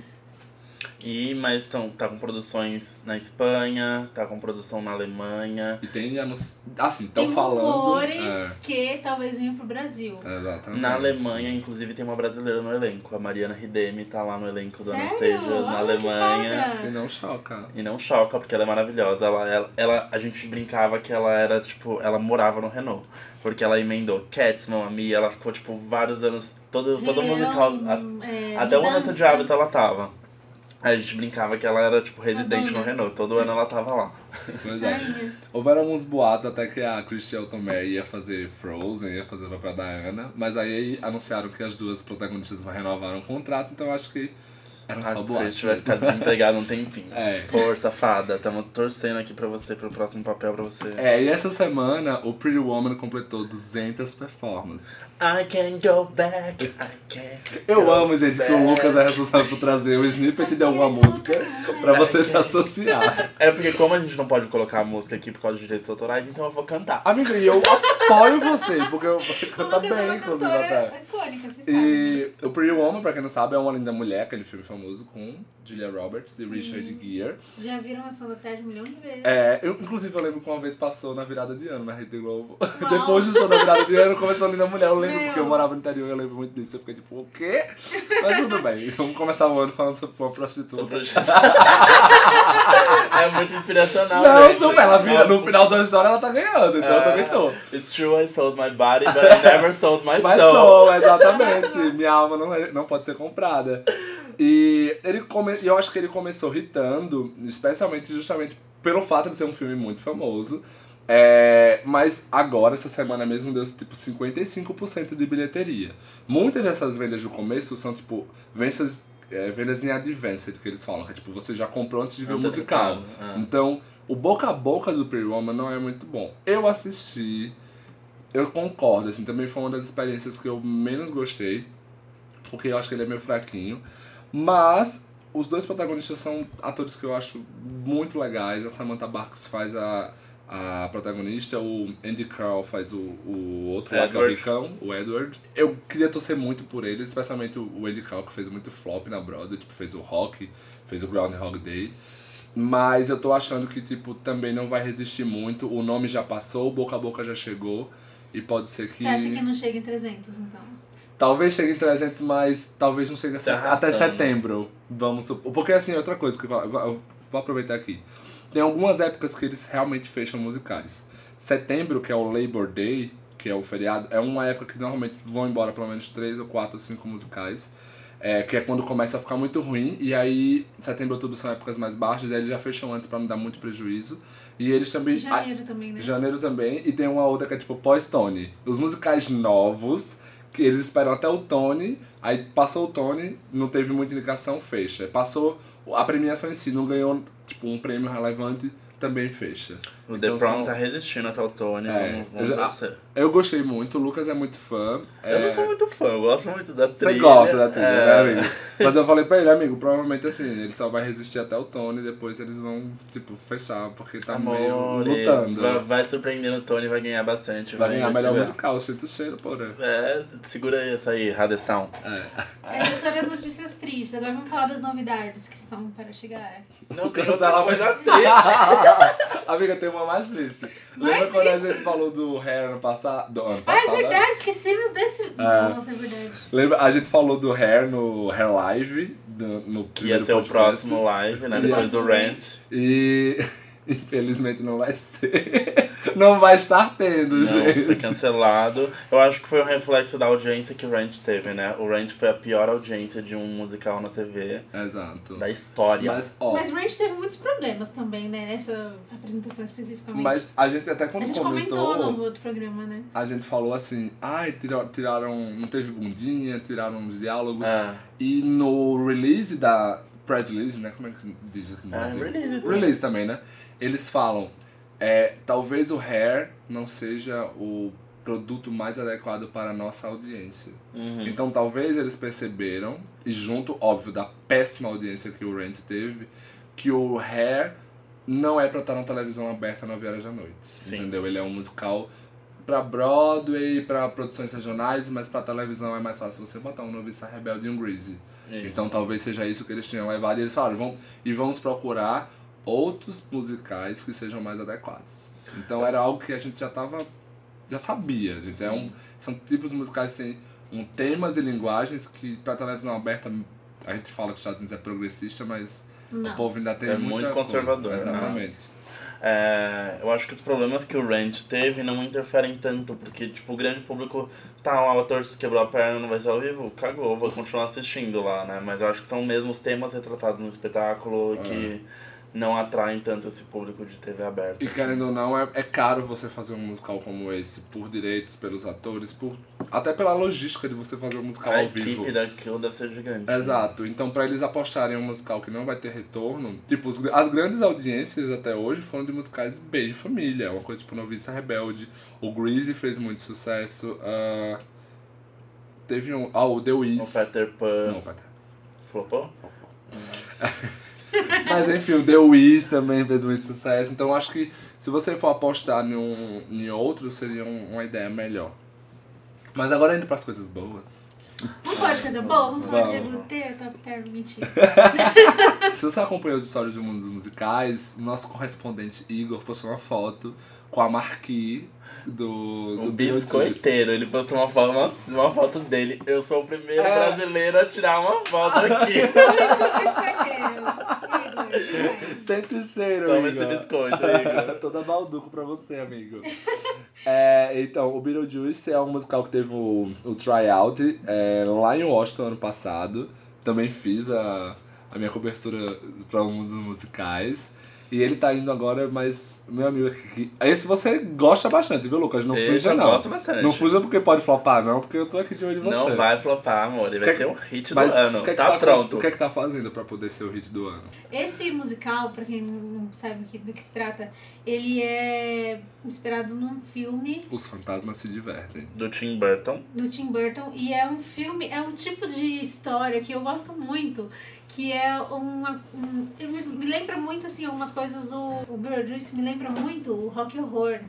E, mas tão, tá com produções na Espanha, tá com produção na Alemanha. E tem anúncio. Assim, estão falando. rumores É, que talvez venha pro Brasil. exatamente. Na Alemanha, inclusive, tem uma brasileira no elenco. A Mariana Hidemi tá lá no elenco do? Anastasia na Alemanha. E não choca. E não choca, porque ela é maravilhosa. Ela, ela, ela- a gente brincava que ela era, tipo, ela morava no Renault. Porque ela emendou Cats, Mamma Mia, ela ficou, tipo, vários anos, todo, todo Leão, musical, a- é, até o Mudança de. Hábito ela tava. Aí a gente brincava que ela era, tipo, residente no. Renault, todo ano ela tava lá. Pois é. Houveram alguns boatos até que a Christian Tomé ia fazer Frozen, ia fazer o papel da Ana, mas aí anunciaram que as duas protagonistas renovaram o contrato, então eu acho que eram A só boatos. gente vai ficar desempregado um tempinho. É. Força, fada. Tamo torcendo aqui pra você, pro próximo papel pra você. É, e essa semana o Pretty Woman completou 200 performances. I can go back, I can Eu go amo, gente, que o back. Lucas é responsável por trazer o snippet de alguma música pra você se associar. É porque como a gente não pode colocar a música aqui por causa de direitos autorais, então eu vou cantar. Amiga, e eu apoio você, porque você canta Lucas é bem, uma inclusive, até. icônica. E o Pretty Woman, pra quem não sabe, é Uma Linda Mulher, aquele filme famoso com Julia Roberts e Sim. Richard Gere. Já viram a Ação da Tarde um milhão de vezes. É, eu, inclusive eu lembro que uma vez passou na virada de ano na Rede Globo. Uau. Depois do show da virada de ano começou a Linda Mulher. Eu lembro Meu. porque eu morava no interior, eu lembro muito disso. Eu fiquei tipo, o quê? Mas tudo bem, vamos começar o ano falando sobre uma prostituta. Sobre o- é muito inspiracional, Não, gente. super, ela vira, no final da história ela tá ganhando, então eu também tô. It's true, I sold my body, but I never sold my Mas soul. sou, exatamente. Minha alma não, é- não pode ser comprada. E ele come, e eu acho que ele começou hitando, especialmente justamente pelo fato de ser um filme muito famoso. É, mas agora, essa semana mesmo, deu tipo 55% de bilheteria. Muitas dessas vendas do começo são tipo vendas, é, vendas em advanced, que eles falam, que é tipo, você já comprou antes de ver o musical. É. Então, o boca a boca do Pretty Woman não é muito bom. Eu assisti, eu concordo, assim, também foi uma das experiências que eu menos gostei, porque eu acho que ele é meio fraquinho. Mas os dois protagonistas são atores que eu acho muito legais. A Samantha Barks faz a, a protagonista, o Andy Carroll faz o, o outro lá, que é o Edward. Ricão, o Edward. Eu queria torcer muito por eles, especialmente o Andy Carroll, que fez muito flop na Broadway, tipo, fez o Rock, fez o Groundhog Day. Mas eu tô achando que, tipo, também não vai resistir muito. O nome já passou, o boca a boca já chegou. E pode ser que. Você acha que não chega em 300, então? Talvez chegue em 300, mas talvez não chegue até setembro. Vamos supor. Porque assim, outra coisa que eu vou, eu vou- aproveitar aqui. Tem algumas épocas que eles realmente fecham musicais. Setembro, que é o Labor Day, que é o feriado, é uma época que normalmente vão embora pelo menos 3 ou 4 ou 5 musicais. É, que é quando começa a ficar muito ruim. E aí, setembro e outubro são épocas mais baixas. E aí eles já fecham antes pra não dar muito prejuízo. E eles também. Janeiro também, né? Janeiro também, e tem uma outra que é tipo pós-Tony. Os musicais novos, que eles esperam até o Tony, aí passou o Tony, não teve muita indicação, fecha. Passou a premiação em si, não ganhou tipo um prêmio relevante, também fecha. O The Então Prom são- tá resistindo até o Tony, É, vamos, vamos eu já- torcer. Eu gostei muito, o Lucas é muito fã. Eu é, não sou muito fã, eu gosto muito da trilha. Você gosta da trilha, é, né, amigo? Mas eu falei pra ele, amigo, provavelmente assim, ele só vai resistir até o Tony, depois eles vão, tipo, fechar, porque tá meio lutando. vai, vai surpreendendo o Tony, vai ganhar bastante. Vai ganhar melhor segurar. musical, eu sinto o cheiro, porra. É, segura essa aí, Hadestown. Essas foram as notícias tristes. Agora vamos falar das novidades que estão para chegar. Não tem Cancela- outra coisa triste. Amiga, tem uma mais triste. Mais Lembra quando a triste? gente falou do Hair ano passado? Do ano Ah, é passado? né? verdade, esquecemos desse. Nossa, é verdade. Lembra? A gente falou do Hair no Hair Live, do, no Que ia ser o podcast. próximo live, né? Depois do Rant. E infelizmente não vai ser. Não vai estar tendo, Não, gente. foi cancelado. Eu acho que foi um reflexo da audiência que o Rant teve, né? O Rant foi a pior audiência de um musical na TV Exato. da história. Mas, ó, Mas Ranch teve muitos problemas também, né? Nessa apresentação especificamente. mas a gente até a quando gente comentou. comentou no outro programa, né? A gente falou assim, ai, tiraram, tiraram. Não teve bundinha, tiraram os diálogos. Ah, E no release da. Press release, né? Como é que diz aqui no Ah, Brasil? release também. Release também, né? Eles falam, é, talvez o Hair não seja o produto mais adequado para a nossa audiência. Uhum. Então talvez eles perceberam, e junto, óbvio, da péssima audiência que o Rent teve, que o Hair não é pra estar na televisão aberta 9 horas da noite. Sim. Entendeu? Ele é um musical pra Broadway, pra produções regionais, mas pra televisão é mais fácil você botar um Noviça Rebelde e um Greasy. Isso. Então talvez seja isso que eles tinham levado e eles falaram, vamos, e vamos procurar outros musicais que sejam mais adequados. Então era algo que a gente já tava, já sabia. Gente é um, são tipos musicais que têm um, temas e linguagens que pra televisão aberta a gente fala que os Estados Unidos é progressista, mas Não. o povo ainda tem É muita muito coisa. conservador, né? Exatamente. É, eu acho que os problemas que o Ranch teve não interferem tanto, porque, tipo, o grande público, tá, o ator se quebrou a perna, não vai ser ao vivo, cagou, vou continuar assistindo lá, né? Mas eu acho que são mesmo os temas retratados no espetáculo e que não atraem tanto esse público de TV aberta. E querendo ou não, é, é caro você fazer um musical como esse, por direitos, pelos atores, por até pela logística de você fazer um musical A ao equipe vivo. daquilo deve ser gigante. né? Exato. Então, pra eles apostarem em um musical que não vai ter retorno, tipo, os as grandes audiências até hoje foram de musicais bem família. Uma coisa tipo Noviça Rebelde. O Greasy fez muito sucesso. ah, teve um. Ah, o The Wiz. O Peter Pan Não, Peter. flopou? Mas enfim, o The Wiz também fez muito sucesso. Então, acho que se você for apostar em, um, em outro, seria um- uma ideia melhor. Mas agora indo pras coisas boas. Vamos falar de coisa boa? Vamos falar de. GLT? Tá, tá, mentira. Se você acompanhou as histórias do mundo dos musicais, nosso correspondente Igor postou uma foto com a marquise do, do O Beetlejuice. biscoiteiro, ele postou uma foto, uma, uma foto dele. Eu sou o primeiro É. brasileiro a tirar uma foto aqui. Biscoiteiro. Sente o cheiro, Toma Igor. esse biscoito, Igor. Toda balduco pra você, amigo. É, então, o Beetlejuice é um musical que teve o, o tryout é, lá em Washington ano passado. Também fiz a, a minha cobertura pra um dos musicais. E ele tá indo agora, mas, meu amigo, aqui- esse você gosta bastante, viu, Lucas? Não Esse fuja, eu não. gosto bastante. Não fuja porque pode flopar, não, porque eu tô aqui de olho em você. Não vai flopar, amor. Ele vai Que- ser um hit do Mas ano. o que é que tá pronto. O que é que tá fazendo pra poder ser o hit do ano? Esse musical, pra quem não sabe do que se trata, ele é inspirado num filme Os fantasmas se divertem. Do Tim Burton. do Tim Burton e é um filme, é um tipo de história que eu gosto muito, que é uma. Um, me lembra muito assim, algumas coisas, o, o Beetlejuice me lembra muito o Rock Horror.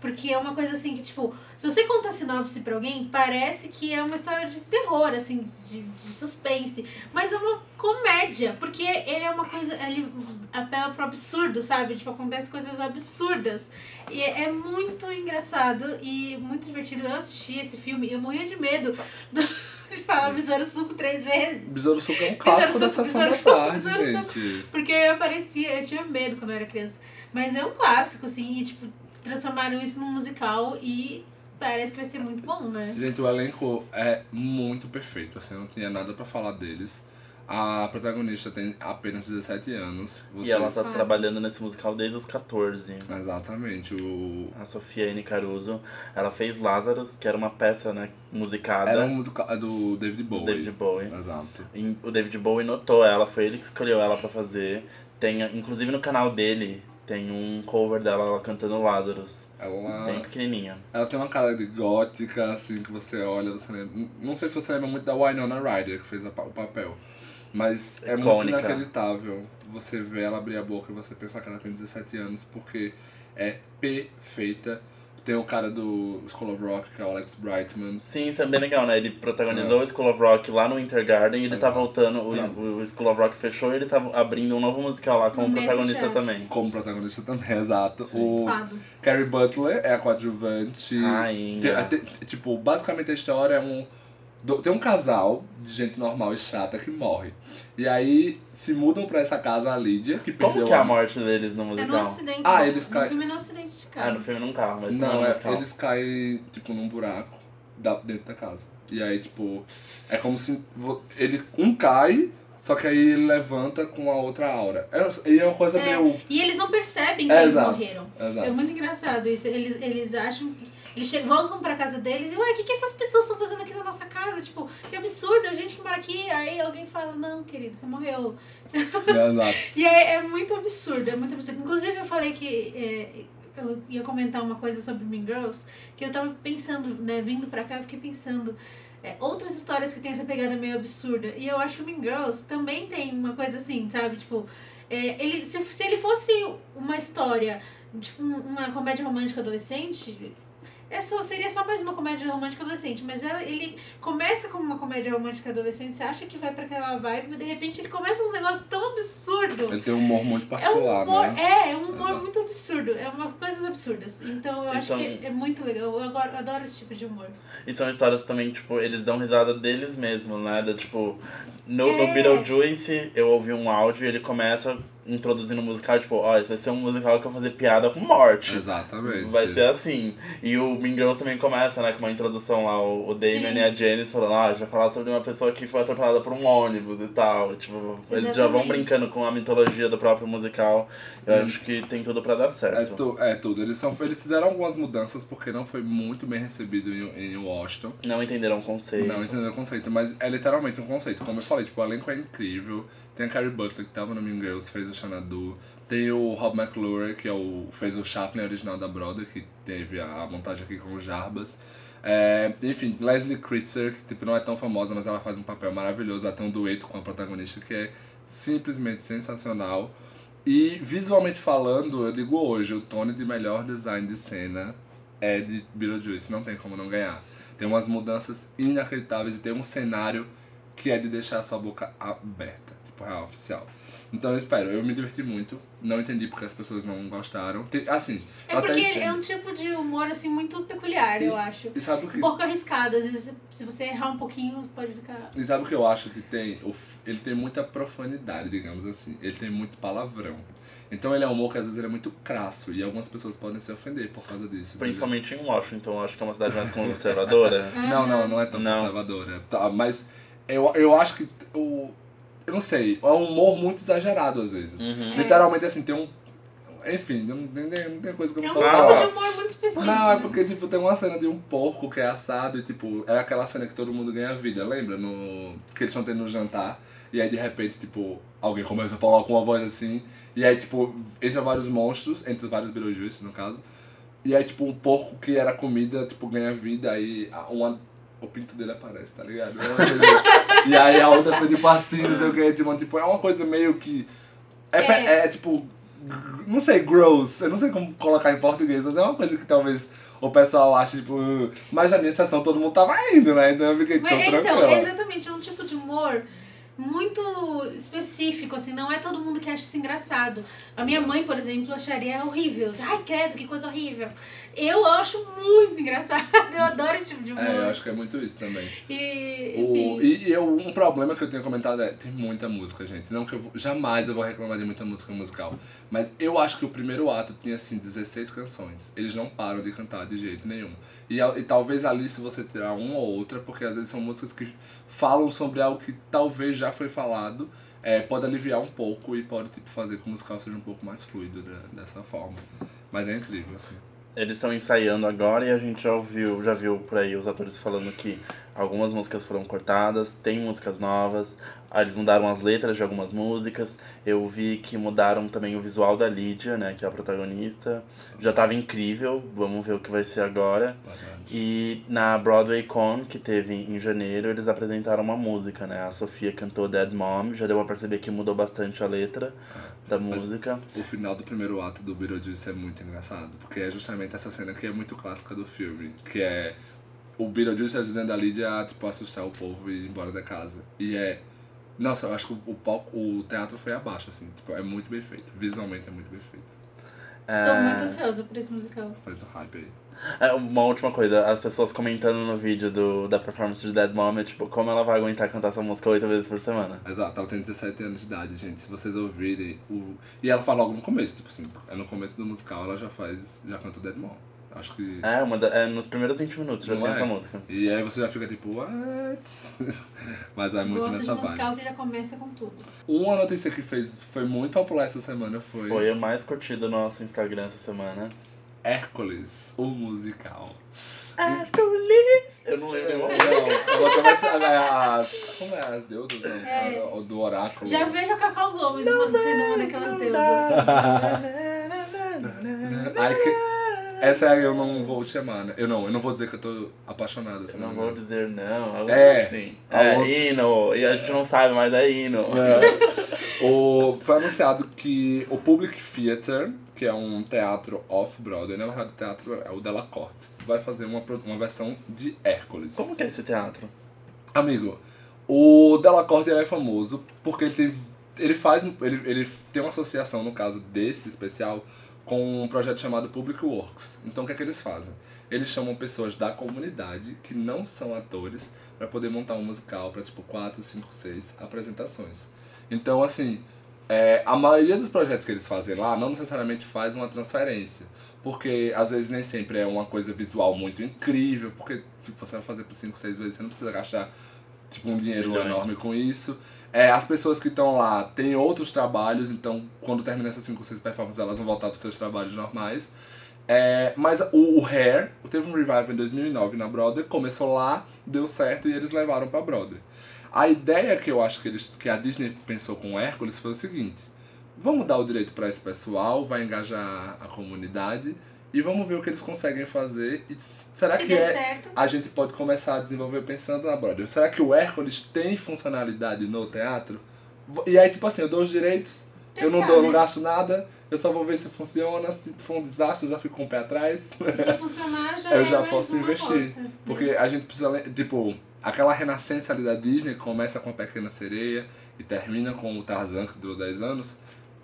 Porque é uma coisa assim que, tipo, se você conta a sinopse pra alguém, parece que é uma história de terror, assim, de, de suspense. Mas é uma comédia, porque ele é uma coisa. Ele apela pro absurdo, sabe? Tipo, acontece coisas absurdas. E é é muito engraçado e muito divertido. Eu assisti esse filme e eu morria de medo do- de falar Besouro Suco três vezes. Besouro Suco é um clássico da Suco, sessão da Suco, tarde, Besouro gente. Porque eu parecia, eu tinha medo quando eu era criança. Mas é um clássico, assim, e tipo, transformaram isso num musical e parece que vai ser muito bom, né? Gente, o elenco é muito perfeito, assim, eu não tinha nada pra falar deles. A protagonista tem apenas 17 anos. E ela tá trabalhando nesse musical desde os 14. Exatamente, o... A Sofia N. Caruso, ela fez Lazarus, que era uma peça, né, musicada Era um musical é do David do Bowie. David Bowie. Exato. E O David Bowie notou ela, foi ele que escolheu ela pra fazer. Tem, inclusive no canal dele, tem um cover dela ela cantando Lazarus, Ela, bem pequenininha. ela tem uma cara de gótica, assim, que você olha, você lembra... Não sei se você lembra muito da Winona Ryder, que fez o papel. Mas é muito inacreditável você ver ela abrir a boca e você pensar que ela tem 17 anos, porque é perfeita. Tem o cara do School of Rock, que é o Alex Brightman. Sim, isso é bem legal, né? Ele protagonizou o School of Rock lá no Intergarden e ele tá Exato. voltando, o, o School of Rock fechou e ele tá abrindo um novo musical lá como No protagonista também. Como protagonista também, exato. O Fado. Carrie Butler é a coadjuvante. Tem- tem- tipo, basicamente a história é um. Do- Tem um casal de gente normal e chata que morre. E aí se mudam pra essa casa a Lídia, que perdeu Como que é a morte deles no É no musical? acidente. Ah, no- eles no caem- filme é no acidente de Ah, carro. no filme não tá, mas Não, no é, musical. eles caem, tipo, num buraco da, dentro da casa. E aí, tipo, é como se ele um cai, só que aí ele levanta com a outra aura. É, e é uma coisa É, meio. E eles não percebem que É, eles exato, morreram. exato. É muito engraçado isso. Eles, eles acham que. Eles chegam, voltam pra casa deles e, ué, o que, que essas pessoas estão fazendo aqui na nossa casa? Tipo, que aqui. Aí alguém fala, não, querido, você morreu. É, exato. E é, é muito absurdo, é muito absurdo. Inclusive, eu falei que. é, eu ia comentar uma coisa sobre Mean Girls, que eu tava pensando, né, vindo pra cá, eu fiquei pensando. é, outras histórias que tem essa pegada meio absurda. E eu acho que o Mean Girls também tem uma coisa assim, sabe? Tipo, é, ele, se, se ele fosse uma história, tipo, um- uma comédia romântica adolescente, é só, seria só mais uma comédia romântica adolescente. Mas ela, ele começa como uma comédia romântica adolescente, você acha que vai pra aquela vibe, mas de repente ele começa uns negócios tão absurdos. Ele tem um humor muito É um particular, humor, né? é, é um humor Exato. muito absurdo. É umas coisas absurdas. Então eu E acho são- que é muito legal. Eu adoro, eu adoro esse tipo de humor. E são histórias também, tipo, eles dão risada deles mesmos, né? Da, tipo, no, É. no Beetlejuice eu ouvi um áudio e ele começa introduzindo um musical, tipo, ó, esse vai ser um musical que eu vou fazer piada com morte. Exatamente. Vai ser assim. E o Mean Girls também começa, né, com uma introdução lá, o, o Damon Sim. e a Janice falando, ah, vai falar sobre uma pessoa que foi atropelada por um ônibus e tal. Tipo, eles já vão Exatamente. brincando com a mitologia do próprio musical. Eu Hum. acho que tem tudo pra dar É, certo. tu, é tudo. Eles, são, eles fizeram algumas mudanças porque não foi muito bem recebido em, em Washington. Não entenderam o conceito. Não entendeu o conceito, mas é literalmente um conceito. Como eu falei, tipo, o elenco é incrível. Tem a Carrie Butler, que tava no Mean Girls, fez o Xanadu. Tem o Rob McClure, que é o, fez o Chaplin original da Broadway, que teve a, a montagem aqui com o Jarbas. É, enfim, Leslie Kritzer, que tipo, não é tão famosa, mas ela faz um papel maravilhoso. Ela tem um dueto com a protagonista que é simplesmente sensacional. E visualmente falando, eu digo hoje, o Tony de melhor design de cena é de Beetlejuice, não tem como não ganhar. Tem umas mudanças inacreditáveis e tem um cenário que é de deixar a sua boca aberta, tipo real oficial. Então eu espero, eu me diverti muito, não entendi porque as pessoas não gostaram. Assim, É eu até porque entendo. é um tipo de humor, assim, muito peculiar, eu acho. E sabe o que Um pouco arriscado. Às vezes, se você errar um pouquinho, pode ficar... E sabe o que eu acho que tem? O f- Ele tem muita profanidade, digamos assim. Ele tem muito palavrão. Então ele é um humor que às vezes ele é muito crasso e algumas pessoas podem se ofender por causa disso. entendeu? Principalmente em Washington, eu acho que é uma cidade mais conservadora. Não, não, não é tão Não. conservadora. Tá, mas eu, eu acho que o. Eu não sei, é um humor muito exagerado às vezes. Uhum. Literalmente assim, tem um. Enfim, não, não, tem- não tem coisa que eu É não um posso Ah. tipo falar. de humor muito específico. Não, é porque, tipo, tem uma cena de um porco que é assado e, tipo, é aquela cena que todo mundo ganha vida, lembra? No... Que eles estão tendo no jantar. E aí, de repente, tipo, alguém começa a falar com uma voz assim. E aí, tipo, entra vários monstros, entre vários Beetlejuice, no caso. E aí, tipo, um porco que era comida, tipo, ganha vida. Aí, uma... o pinto dele aparece, tá ligado? É e aí, a outra fica, tipo, assim, não sei o que. Tipo, tipo, é uma coisa meio que... É, É. é tipo não sei, gross. Eu não sei como colocar em português, mas é uma coisa que talvez o pessoal ache, tipo. Mas na minha sessão todo mundo tava indo, né? Então eu fiquei Mas, tão então, tranquilo. é exatamente, é um tipo de humor muito específico, assim, não é todo mundo que acha isso engraçado. A minha mãe, por exemplo, acharia horrível. Ai, credo, que coisa horrível. Eu acho muito engraçado, eu adoro esse tipo de humor. É, eu acho que é muito isso também. E, O, e e eu, um problema que eu tenho comentado é, tem muita música, gente. Não que eu jamais eu vou reclamar de muita música musical. Mas eu acho que o primeiro ato tinha, assim, 16 canções. Eles não param de cantar de jeito nenhum. E, e talvez ali, se você tirar uma ou outra, porque às vezes são músicas que falam sobre algo que talvez já foi falado, é, pode aliviar um pouco e pode, tipo, fazer com que o musical seja um pouco mais fluido né, dessa forma. Mas é incrível, assim. Eles estão ensaiando agora e a gente já ouviu, já viu por aí os atores falando que algumas músicas foram cortadas, tem músicas novas, eles mudaram as letras de algumas músicas. Eu vi que mudaram também o visual da Lídia, né, que é a protagonista. Já tava incrível, vamos ver o que vai ser agora. E na Broadway Con, que teve em janeiro, eles apresentaram uma música, né? A Sofia cantou Dead Mom, já deu pra perceber que mudou bastante a letra da música. O final do primeiro ato do Beetlejuice é muito engraçado, porque é justamente essa cena que é muito clássica do filme, que é o Beetlejuice ajudando a Lídia a tipo, assustar o povo e ir embora da casa. E é... Nossa, eu acho que o, palco, o teatro foi abaixo, assim, tipo, é muito bem feito. Visualmente é muito bem feito. Tô muito ansiosa por esse musical. Faz o hype aí. É, uma última coisa, as pessoas comentando no vídeo do, da performance de Dead Mom, é, tipo, como ela vai aguentar cantar essa música oito vezes por semana. Exato, ela tem 17 anos de idade, gente. Se vocês ouvirem o. E ela fala logo no começo, tipo assim, é no começo do musical ela já faz. já canta o Dead Mom. Acho que. É, uma da- é nos primeiros 20 minutos já Não tem é? essa música. E aí você já fica tipo, what? Mas vai muito Gosto de nessa vibe. musical que já começa com tudo. Uma notícia que fez, foi muito popular essa semana foi, Foi a mais curtida no nosso Instagram essa semana. Hércules, o musical. Eu não lembro vai saber as. Como é as deusas não? É. A- o do oráculo. Já vejo a Cacau Gomes sendo uma daquelas deusas. Ai, que... Essa aí eu não vou te chamar, né? Eu não, eu não vou dizer que eu tô apaixonado. Eu não vou dizer não, algo É, assim. algo- É, hino. E a gente não sabe, mas é hino. É. O, foi anunciado que o Public Theatre, que é um teatro off-Broadway, na verdade o teatro é o Della Corte, vai fazer uma, uma versão de Hércules. Como que é esse teatro? Amigo, o Della Corte ele é famoso porque ele tem, ele faz, ele, ele tem uma associação, no caso desse especial, com um projeto chamado Public Works. Então o que é que eles fazem? Eles chamam pessoas da comunidade que não são atores para poder montar um musical para tipo 4, 5, 6 apresentações. Então assim, é, a maioria dos projetos que eles fazem lá não necessariamente faz uma transferência. Porque às vezes nem sempre é uma coisa visual muito incrível, porque se você vai fazer por 5, 6 vezes, você não precisa gastar tipo, um dinheiro Milhões. enorme com isso. É, as pessoas que estão lá têm outros trabalhos, então quando termina essas 5 ou 6 performances, elas vão voltar para seus trabalhos normais. É, mas o, o Hair, teve um revival em 2009 na Broadway, começou lá, deu certo e eles levaram pra Broadway. A ideia que eu acho que, eles, que a Disney pensou com o Hércules foi o seguinte: vamos dar o direito para esse pessoal, vai engajar a comunidade e vamos ver o que eles conseguem fazer. E será Se que é, certo. a gente pode começar a desenvolver pensando na Broadway? Será que o Hércules tem funcionalidade no teatro? E aí, tipo assim, eu dou os direitos, eu não dou, não né? gasto nada, eu só vou ver se funciona, se for um desastre, eu já fico com o pé atrás. Se funcionar, já eu é já posso investir. aposta, né? Porque a gente precisa, tipo, aquela renascença ali da Disney que começa com a Pequena Sereia e termina com o Tarzan, que durou 10 anos,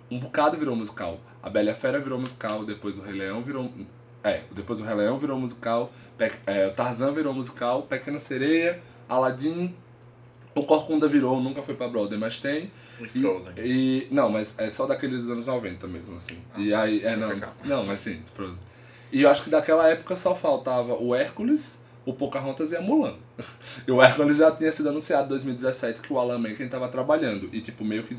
um bocado virou musical. A Bela e a Fera virou musical, depois o Rei Leão virou. É, depois o Rei Leão virou musical, Pe- é, o Tarzan virou musical, Pequena Sereia, Aladdin, o Corcunda virou, nunca foi pra Broadway, mas tem. E Frozen. e- não, mas é só daqueles anos 90 mesmo, assim. e aí, é, não, não, mas sim, Frozen. E eu acho que daquela época só faltava o Hércules, o Pocahontas e a Mulan. E o Hércules já tinha sido anunciado em 2017 que o Alan Menken tava trabalhando. E tipo, meio que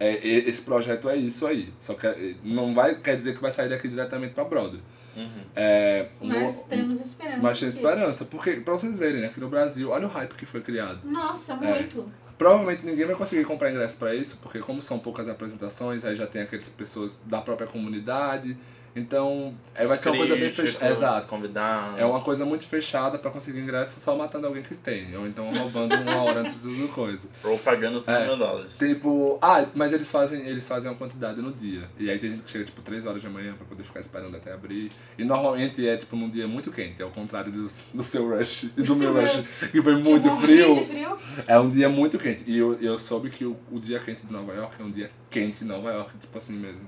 é, esse projeto é isso aí. Só que é, não vai, quer dizer que vai sair daqui diretamente pra Broadway. Uhum. É, Mas no- temos esperança. mas tem esperança. Porque, pra vocês verem, né, aqui no Brasil, olha o hype que foi criado. Nossa, É. muito. Provavelmente ninguém vai conseguir comprar ingresso pra isso, porque como são poucas apresentações, aí já tem aquelas pessoas da própria comunidade. Então, é, vai ser uma coisa bem fechada. Exato. convidados. É uma coisa muito fechada pra conseguir ingresso só matando alguém que tem. Ou então roubando uma hora antes do coisa. Ou pagando 5 É. mil dólares. Tipo, ah, mas eles fazem, eles fazem uma quantidade no dia. E aí tem gente que chega tipo 3 horas da manhã pra poder ficar esperando até abrir. E normalmente é tipo num dia muito quente, ao contrário do, do seu rush e do meu rush, que foi muito Eu morri frio. frio. É um dia muito quente. E eu, eu soube que o, o dia quente de Nova York é um dia quente em Nova York, tipo assim mesmo.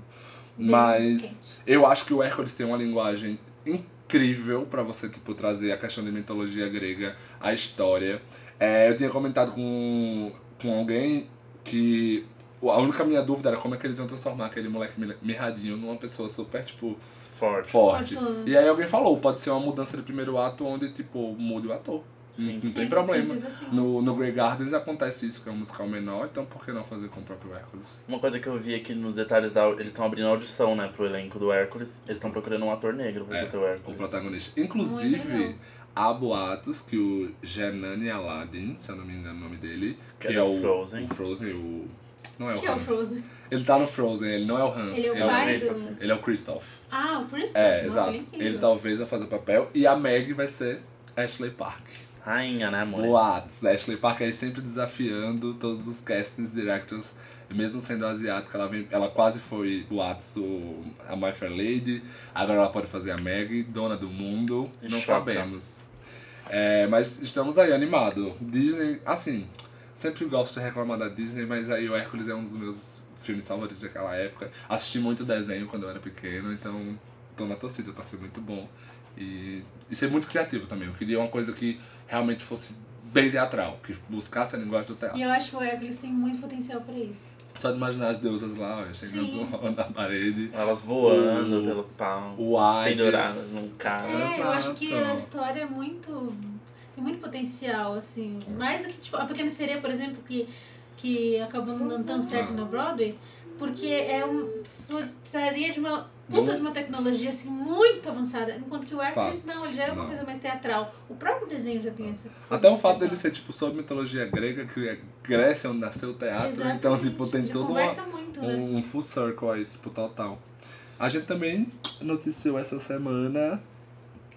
Bem Mas quente. Eu acho que o Hércules tem uma linguagem incrível pra você, tipo, trazer a questão de mitologia grega, a história. É, eu tinha comentado com, com alguém que a única minha dúvida era como é que eles iam transformar aquele moleque mi- mirradinho numa pessoa super, tipo, Forte. forte. E aí alguém falou, pode ser uma mudança de primeiro ato onde, tipo, mude o ator. Sim. não Sim, tem problema. assim. No, no Grey Gardens acontece isso, que é um musical menor, então por que não fazer com o próprio Hércules? Uma coisa que eu vi aqui nos detalhes da. Eles estão abrindo audição, né, pro elenco do Hércules. Eles estão procurando um ator negro pra É, fazer o o Hércules. protagonista. Muito Inclusive, há boatos que o Genani Aladdin, se eu não me engano o nome dele, Que que, é é, o Frozen. o Frozen, o. Não é o Que é o. Frozen. Ele tá no Frozen, ele não é o Hans. Ele é o É o. Ele é o Christoph. Ah, o Chris. É, Nossa, exato. Ele. Ele talvez vai fazer o papel. E a Meg vai ser Ashley Park. Rainha, né, amor? Boatos. Ashley Park aí sempre desafiando todos os castings directors. Mesmo sendo asiática, ela, vem, ela quase foi boatos a My Fair Lady. Agora ela pode fazer a Meg, dona do mundo. Não Choca. sabemos. É, mas estamos aí animado. Disney, assim, sempre gosto de reclamar da Disney, mas aí o Hércules é um dos meus filmes favoritos daquela época. Assisti muito desenho quando eu era pequeno, então tô na torcida pra ser muito bom. E, e ser muito criativo também. Eu queria uma coisa que realmente fosse bem teatral, que buscasse a linguagem do teatro. E eu acho que o Hércules tem muito potencial pra isso. Só de imaginar as deusas lá, ó, chegando Sim. na parede. Elas voando O- pelo pau. O Hades. Penduradas num carro. É, eu acho que a história é muito. tem muito potencial, assim. Mais do que, tipo, a Pequena Sereia, por exemplo, que, que acabou não dando tão certo na Broadway, porque é um. Precisaria de uma puta de uma tecnologia assim muito avançada. Enquanto que o Hércules não, ele já é uma Não. coisa mais teatral. O próprio desenho já tem essa. Até o fato dele ser, tipo, sobre mitologia grega, que é Grécia, onde nasceu o teatro. Então, Exatamente. tipo, tem já todo uma, muito, né? um, um full circle aí, tipo, total. A gente também noticiou essa semana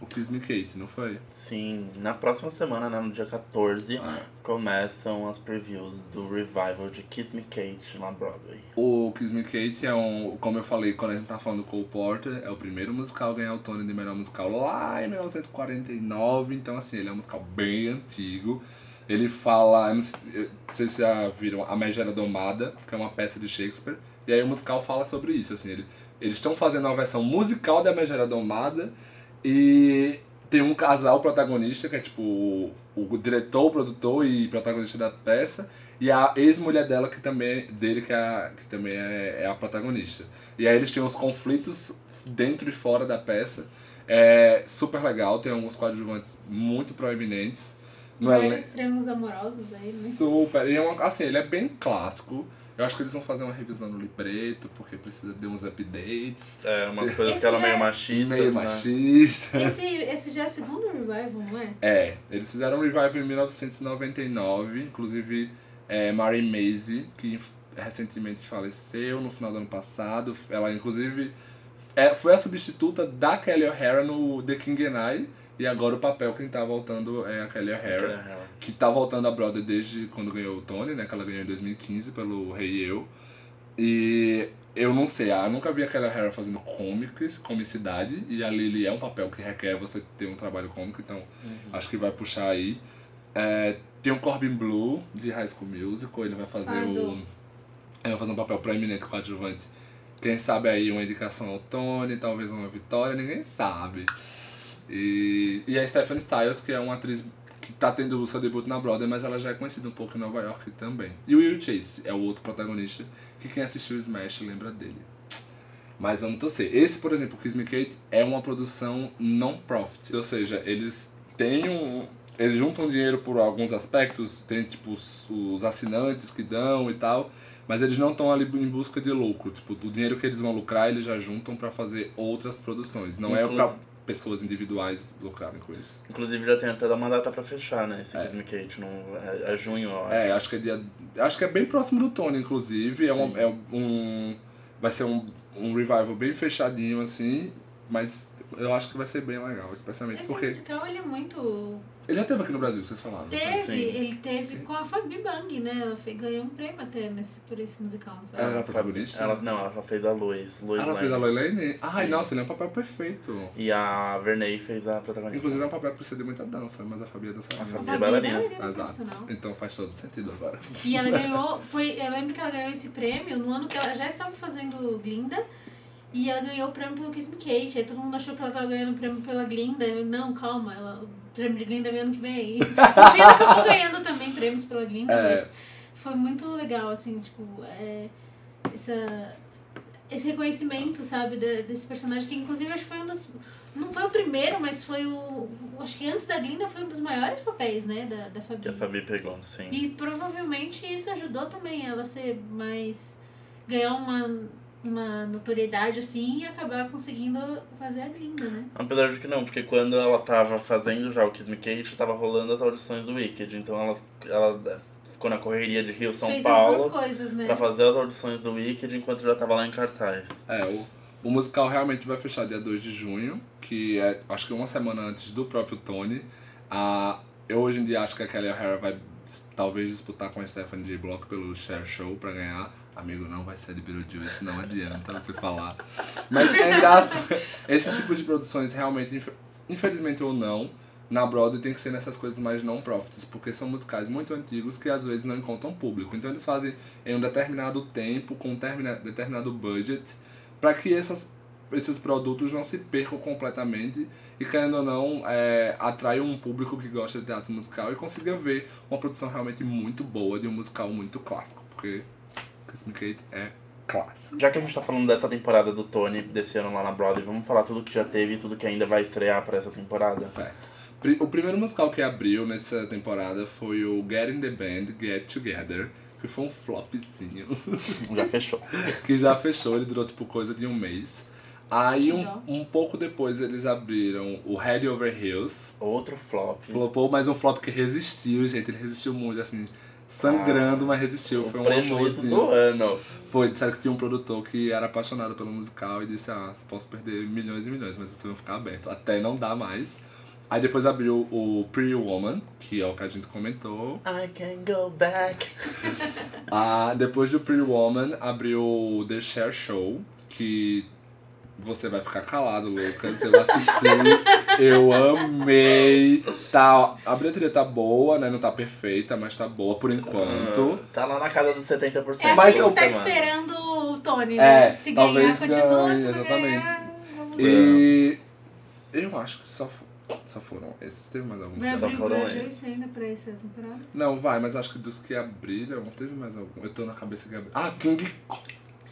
o Kiss Me Kate, não foi? Sim, na próxima semana, né, no dia 14, Ah. começam as previews do revival de Kiss Me Kate na Broadway. O Kiss Me Kate é um, como eu falei quando a gente tá falando do Cole Porter, é o primeiro musical a ganhar o Tony de melhor musical lá em 1949, então assim, ele é um musical bem antigo. Ele fala, não sei, eu- vocês já viram A Megera Domada, que é uma peça de Shakespeare, e aí o musical fala sobre isso, assim, ele, eles estão fazendo uma versão musical da Megera Domada e tem um casal protagonista, que é tipo o, o diretor, o produtor e protagonista da peça, e a ex-mulher dela, que também dele, que, é a, que também é, é a protagonista. E aí eles têm uns conflitos dentro e fora da peça. É super legal, tem alguns coadjuvantes muito proeminentes. Vários triângulos amorosos aí, né? Super. E é uma, assim, ele é bem clássico. Eu acho que eles vão fazer uma revisão no libreto, porque precisa de uns updates. É, umas coisas Esse que eram meio é machistas, meio né? machista. Esse, esse já é o segundo revival, não é? É, eles fizeram um revival em 1999, inclusive é, Mary Maisie, que recentemente faleceu no final do ano passado. Ela, inclusive, é, foi a substituta da Kelly O'Hara no The King and I, e agora o papel quem tá voltando é a Kelly O'Hara, que tá voltando a Broadway desde quando ganhou o Tony, né, que ela ganhou em 2015 pelo Rei Eu. E eu não sei, eu nunca vi a Kelly O'Hara fazendo comics, comicidade, e a Lily é um papel que requer você ter um trabalho cômico, então acho que vai puxar aí. É, tem o Corbin Blue, de High School Musical, ele vai fazer Ah, o... Ele vai fazer um papel proeminente coadjuvante. Quem sabe aí uma indicação ao Tony, talvez uma vitória, ninguém sabe. E, e a Stephanie Styles, que é uma atriz que tá tendo o seu debut na Broadway, mas ela já é conhecida um pouco em Nova York também. E o Will Chase é o outro protagonista, que quem assistiu Smash lembra dele. Mas vamos torcer. Esse, por exemplo, Kiss Me Kate, é uma produção non-profit. Ou seja, eles têm um... Eles juntam dinheiro por alguns aspectos, tem tipo os, os assinantes que dão e tal, mas eles não estão ali em busca de lucro. Tipo, o dinheiro que eles vão lucrar, eles já juntam pra fazer outras produções. Não é Inclus- pra pessoas individuais lucrarem com isso. Inclusive já tem até uma data pra fechar, né? Esse É. Kate. No, é, é junho, eu acho. É, acho que é dia. Acho que é bem próximo do Tony, inclusive. É, Sim. um, é um. Vai ser um, um revival bem fechadinho, assim. Mas eu acho que vai ser bem legal, especialmente Esse porque. musical, ele é muito... Ele já teve aqui no Brasil, vocês falaram. Teve, ele teve com a Fabi Bang, né? Ela fe- ganhou um prêmio até nesse, por esse musical. Ela era a protagonista? Ela, não, ela fez a Lois. Lois Ela fez a Lane. Loilane? Ai, Sim. nossa, ele é um papel perfeito. E a Verney fez a protagonista. Inclusive é um papel que precisa de muita dança, mas a Fabi é dançarina. A Fabi A é bailarina. bailarina Exato. profissional. Então faz todo sentido agora. E ela ganhou, foi, eu lembro que ela ganhou esse prêmio no ano que ela já estava fazendo Glinda. E ela ganhou o prêmio pelo Kiss Me Kate. Aí todo mundo achou que ela estava ganhando o prêmio pela Glinda. Eu, não, calma, ela, prêmio de Glinda vem ano que vem. Fim ela acabou ganhando também prêmios pela Glinda, É. mas foi muito legal, assim, tipo, é, essa, esse reconhecimento, sabe, de- desse personagem, que inclusive acho que foi um dos. Não foi o primeiro, mas foi o. Acho que antes da Glinda foi um dos maiores papéis, né, da, da Fabi. Que a Fabi pegou, sim. E provavelmente isso ajudou também ela a ser mais. ganhar uma, uma notoriedade assim e acabar conseguindo fazer a gringa, né? Apesar de que não, porque quando ela tava fazendo já o Kiss Me Kate, tava rolando as audições do Wicked. Então ela, ela ficou na correria de Rio São Fez as Paulo duas coisas, né? pra fazer as audições do Wicked enquanto já tava lá em cartaz. É, o, o musical realmente vai fechar dia 2 de junho, que é acho que uma semana antes do próprio Tony. Ah, eu hoje em dia acho que a Kelly O'Hara vai talvez disputar com a Stephanie J. Block pelo Share Show pra ganhar. Amigo, não vai ser de Beetlejuice, não adianta você falar. Mas ainda assim, esse tipo de produções realmente, inf- infelizmente ou não, na Broadway tem que ser nessas coisas mais não profits, porque são musicais muito antigos que às vezes não encontram público. Então eles fazem em um determinado tempo, com um termina- determinado budget, para que essas, esses produtos não se percam completamente e, querendo ou não, é, atraiam um público que gosta de teatro musical e consiga ver uma produção realmente muito boa de um musical muito clássico, porque Kate é clássico. Já que a gente tá falando dessa temporada do Tony desse ano lá na Broadway, vamos falar tudo que já teve e tudo que ainda vai estrear pra essa temporada? Certo. O primeiro musical que abriu nessa temporada foi o Get in the Band, Get Together, que foi um flopzinho, Já fechou. que já fechou, ele durou tipo coisa de um mês. Aí um, um pouco depois eles abriram o Head Over Heels, Outro flop. flopou, mas um flop que resistiu, gente, ele resistiu muito, assim, sangrando, mas resistiu. O Foi um prejuízo do ano. Foi, disseram que tinha um produtor que era apaixonado pelo musical e disse, ah, posso perder milhões e milhões, mas vocês vão ficar aberto. Até não dá mais. Aí depois abriu o Pretty Woman, que é o que a gente comentou. I can go back. Ah, depois do Pretty Woman, abriu o The Share Show, que você vai ficar calado, Lucas. Eu assisti, eu amei. Tá, a bilheteria tá boa, né? Não tá perfeita, mas tá boa por enquanto. Tá lá na casa dos 70%. É Mas eu- você tá esperando o Tony, É, né? Se talvez ganhar, continua. ganhe, exatamente. ganhar, E eu acho que só, só foram esses. Teve mais algum? Vai Só foram esses. ainda pra essa temporada? Não, vai, mas acho que dos que abriram, teve mais algum. Eu tô na cabeça que abriu. Ah, King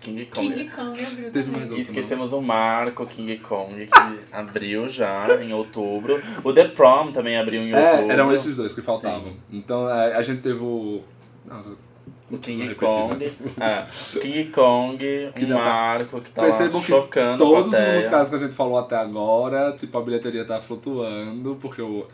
King Kong. King Kong abriu Teve mais outro. E esquecemos o Marco King Kong, que abriu já em outubro. O The Prom também abriu em outubro. É, eram esses dois que faltavam. Então é, a gente teve o. Nossa, O King Kong. É, King Kong, Que um Marco que tá lá Percebam que chocando a todos os musicais que a gente falou até agora, tipo, a bilheteria tá flutuando, porque eu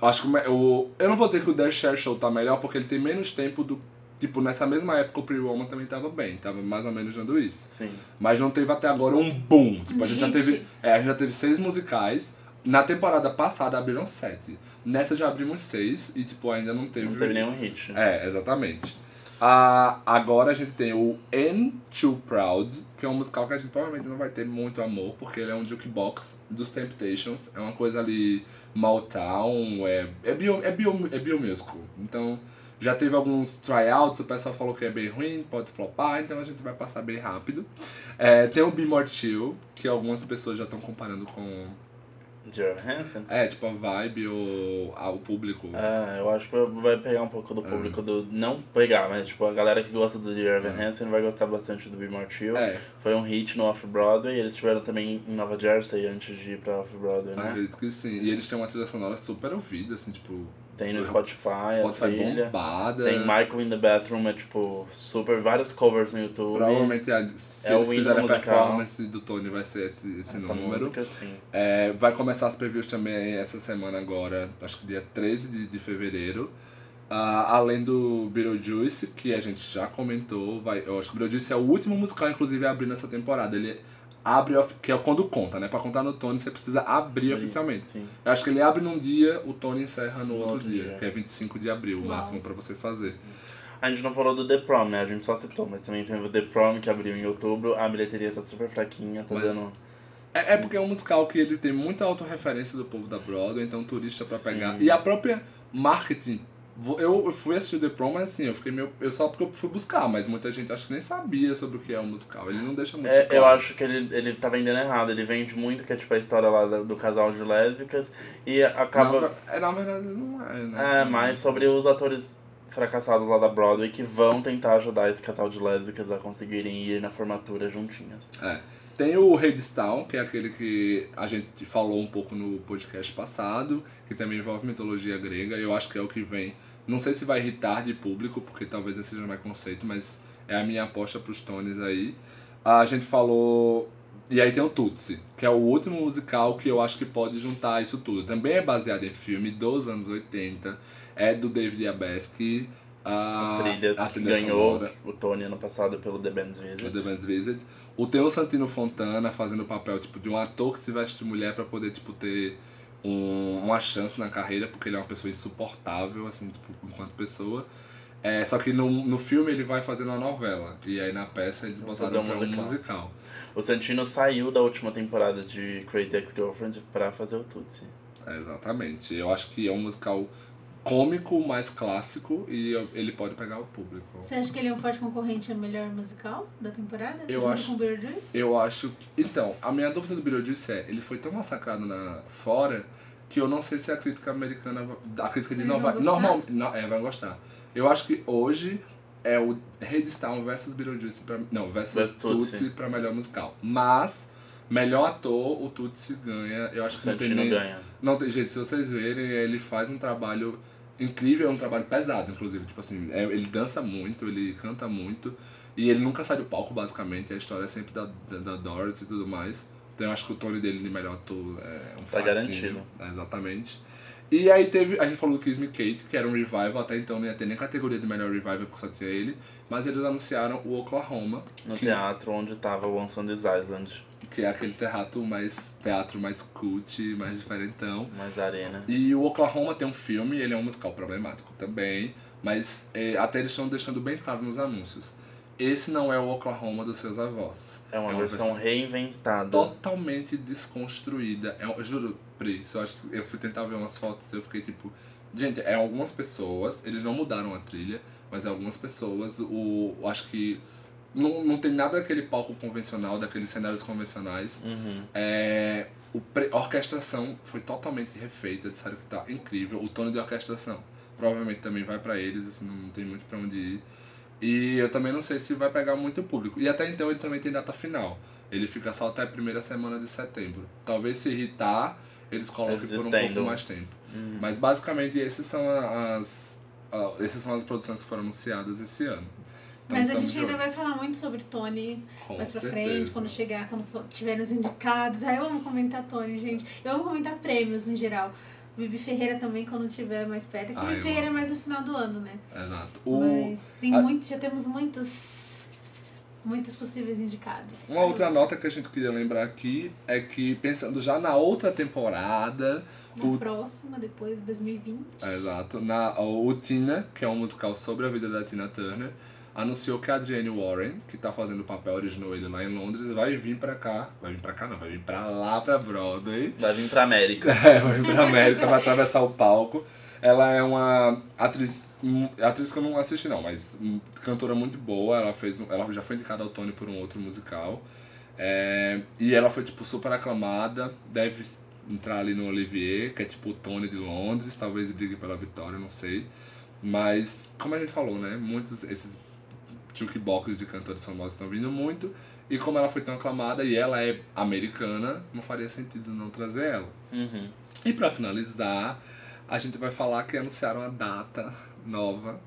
acho que o. Eu não vou dizer que o The Share Show tá melhor, porque ele tem menos tempo do. Tipo, nessa mesma época o Pre-Woman também tava bem, tava mais ou menos dando isso. Sim. Mas não teve até agora um boom. Tipo, a gente já teve. É, a gente já teve seis musicais. Na temporada passada abriram sete. Nessa já abrimos seis e, tipo, ainda não teve. Não teve nenhum hit. É, exatamente. Ah, agora a gente tem o N Too Proud, que é um musical que a gente provavelmente não vai ter muito amor, porque ele é um jukebox dos Temptations. É uma coisa ali Motown, é, é, bio, é, bio, é biomusical. Então, já teve alguns tryouts, o pessoal falou que é bem ruim, pode flopar, então a gente vai passar bem rápido. É, tem o Be More Chill, que algumas pessoas já estão comparando com, Jeremy Hansen? é, tipo, a vibe ou o público. É, eu acho que vai pegar um pouco do público do. Não pegar, mas tipo, a galera que gosta do Jeremy Hansen vai gostar bastante do Be More Chill. É, Foi um hit no Off-Broadway, eles tiveram também em Nova Jersey antes de ir pra Off-Broadway, né? acredito que sim. E eles têm uma trilha sonora super ouvida, assim, tipo... Tem no Spotify, a Spotify trilha. bombada. Tem Michael in the Bathroom, é tipo, super, vários covers no YouTube. Provavelmente, é, se É o eles hino fizerem a performance do Tony, vai ser esse, esse Essa número. música, sim. É, vai começar as previews também essa semana agora, acho que dia 13 de, de fevereiro. Ah, além do Beetlejuice, que a gente já comentou, vai, eu acho que o Beetlejuice é o último musical, inclusive, a abrir nessa temporada. Ele abre, que é quando conta, né? Pra contar no Tony, você precisa abrir oficialmente. Sim. Eu acho que ele abre num dia, o Tony encerra no, No outro, outro dia, dia. que é 25 de abril, o Uau. máximo pra você fazer. A gente não falou do The Prom, né? A gente só citou, mas também teve o The Prom que abriu em outubro. A bilheteria tá super fraquinha, tá Mas- dando. É, é porque é um musical que ele tem muita autorreferência do povo da Broadway, então turista pra Sim. pegar. E a própria marketing. Eu fui assistir The Prom, mas assim, eu fiquei meio. Eu só porque eu fui buscar, mas muita gente acho que nem sabia sobre o que é um musical. Ele não deixa muito. É, eu acho que ele, ele tá vendendo errado. Ele vende muito que é tipo a história lá da- do casal de lésbicas e acaba. Na, é, na verdade, não é, né? É, mais sobre os atores fracassados lá da Broadway que vão tentar ajudar esse casal de lésbicas a conseguirem ir na formatura juntinhas. É. Tem o Hadestown, que é aquele que a gente falou um pouco no podcast passado, que também envolve mitologia grega, eu acho que é o que vem. Não sei se vai irritar de público, porque talvez esse seja mais conceito, mas é a minha aposta pros Tones aí. A gente falou. E aí tem o Tutsi, que é o último musical que eu acho que pode juntar isso tudo. Também é baseado em filme dos anos 80, é do David Abeski. A A, trilha a que trilha ganhou sonora. o Tony ano passado pelo The Band's O Visit. The Man's Visit. O Theo Santino Fontana fazendo o papel tipo, de um ator que se veste de mulher pra poder tipo, ter um, uma chance na carreira, porque ele é uma pessoa insuportável, assim, tipo, enquanto pessoa. É, só que no, no filme ele vai fazendo uma novela. E aí na peça eles Vão botaram fazer um pra um musical. musical. O Santino saiu da última temporada de Crazy Ex-Girlfriend pra fazer o Tootsie. É, exatamente. Eu acho que é um musical cômico, mais clássico, e ele pode pegar o público. Você acha que ele é um forte concorrente ao melhor musical da temporada? Eu junto acho- com Beetlejuice? Eu acho. que- Então, a minha dúvida do Beetlejuice é, ele foi tão massacrado na fora que eu não sei se a crítica americana, a crítica de Vocês vai, gostar? normal, não, é, vai gostar. Eu acho que hoje é o Hadestown versus Beetlejuice pra, não, versus, Versus. Tootsie pra melhor musical. Mas melhor ator, o Tootsie ganha. Eu acho O que não tem nem, ganha. não tem jeito, se vocês verem, ele faz um trabalho incrível, é um trabalho pesado, inclusive. Tipo assim, é- ele dança muito, ele canta muito. E ele nunca sai do palco, basicamente. A história é sempre da, da, da Dorothy e tudo mais. Então eu acho que o Tony dele de melhor ator é um Tá garantido. É, exatamente. E aí teve, a gente falou do Kiss Me Kate, que era um revival, até então não ia ter nem categoria de melhor revival, porque só tinha ele. Mas eles anunciaram o Oklahoma, No que, teatro onde tava o Once on This Island, que é aquele teatro mais, teatro mais cult, mais diferentão. mais arena. E o Oklahoma tem um filme, ele é um musical problemático também, mas é, até eles estão deixando bem claro nos anúncios. Esse não é o Oklahoma dos seus avós. É uma versão reinventada. totalmente desconstruída. É, um- juro, Pri, eu, acho, eu fui tentar ver umas fotos e eu fiquei tipo. Gente, é algumas pessoas, eles não mudaram a trilha, mas é algumas pessoas, o, eu acho que não, não tem nada daquele palco convencional, daqueles cenários convencionais. Uhum. É, o pre- a orquestração foi totalmente refeita, disseram que tá incrível. O tono de orquestração provavelmente também vai pra eles, assim, não tem muito pra onde ir. E eu também não sei se vai pegar muito público. E até então ele também tem data final. Ele fica só até a primeira semana de setembro. Talvez se irritar, eles coloquem Eles por um estendam. pouco mais tempo. Mas basicamente esses são as, a- essas são as produções que foram anunciadas esse ano. Mas a gente ainda vai falar muito sobre Tony Com mais pra certeza. frente, quando chegar, quando for, tiver nos indicados. Aí eu amo comentar Tony, gente. Eu amo comentar prêmios em geral. Bibi Ferreira também, quando tiver mais perto. É que Ah, Bibi eu Ferreira é mais no final do ano, né? Exato. O, Mas tem a- muito, já temos muitos, muitos possíveis indicados. Uma outra nota que a gente queria lembrar aqui é que, pensando já na outra temporada, Na o, próxima, depois de 2020. exato, na, o Tina, que é um musical sobre a vida da Tina Turner, anunciou que a Jane Warren, que tá fazendo o papel original ele lá em Londres, vai vir pra cá. Vai vir pra cá não, vai vir pra lá, pra Broadway. Vai vir pra América. É, vai vir pra América, vai atravessar o palco. Ela é uma atriz, hum, atriz que eu não assisti não, mas hum, cantora muito boa. Ela fez, ela já foi indicada ao Tony por um outro musical. É, e ela foi tipo super aclamada, deve entrar ali no Olivier, que é tipo o Tony de Londres, talvez brigue pela vitória, não sei. Mas como a gente falou, né, muitos esses jukeboxes de cantores famosos estão vindo muito. E como ela foi tão aclamada e ela é americana, não faria sentido não trazer ela. Uhum. E pra finalizar, a gente vai falar que anunciaram a data nova,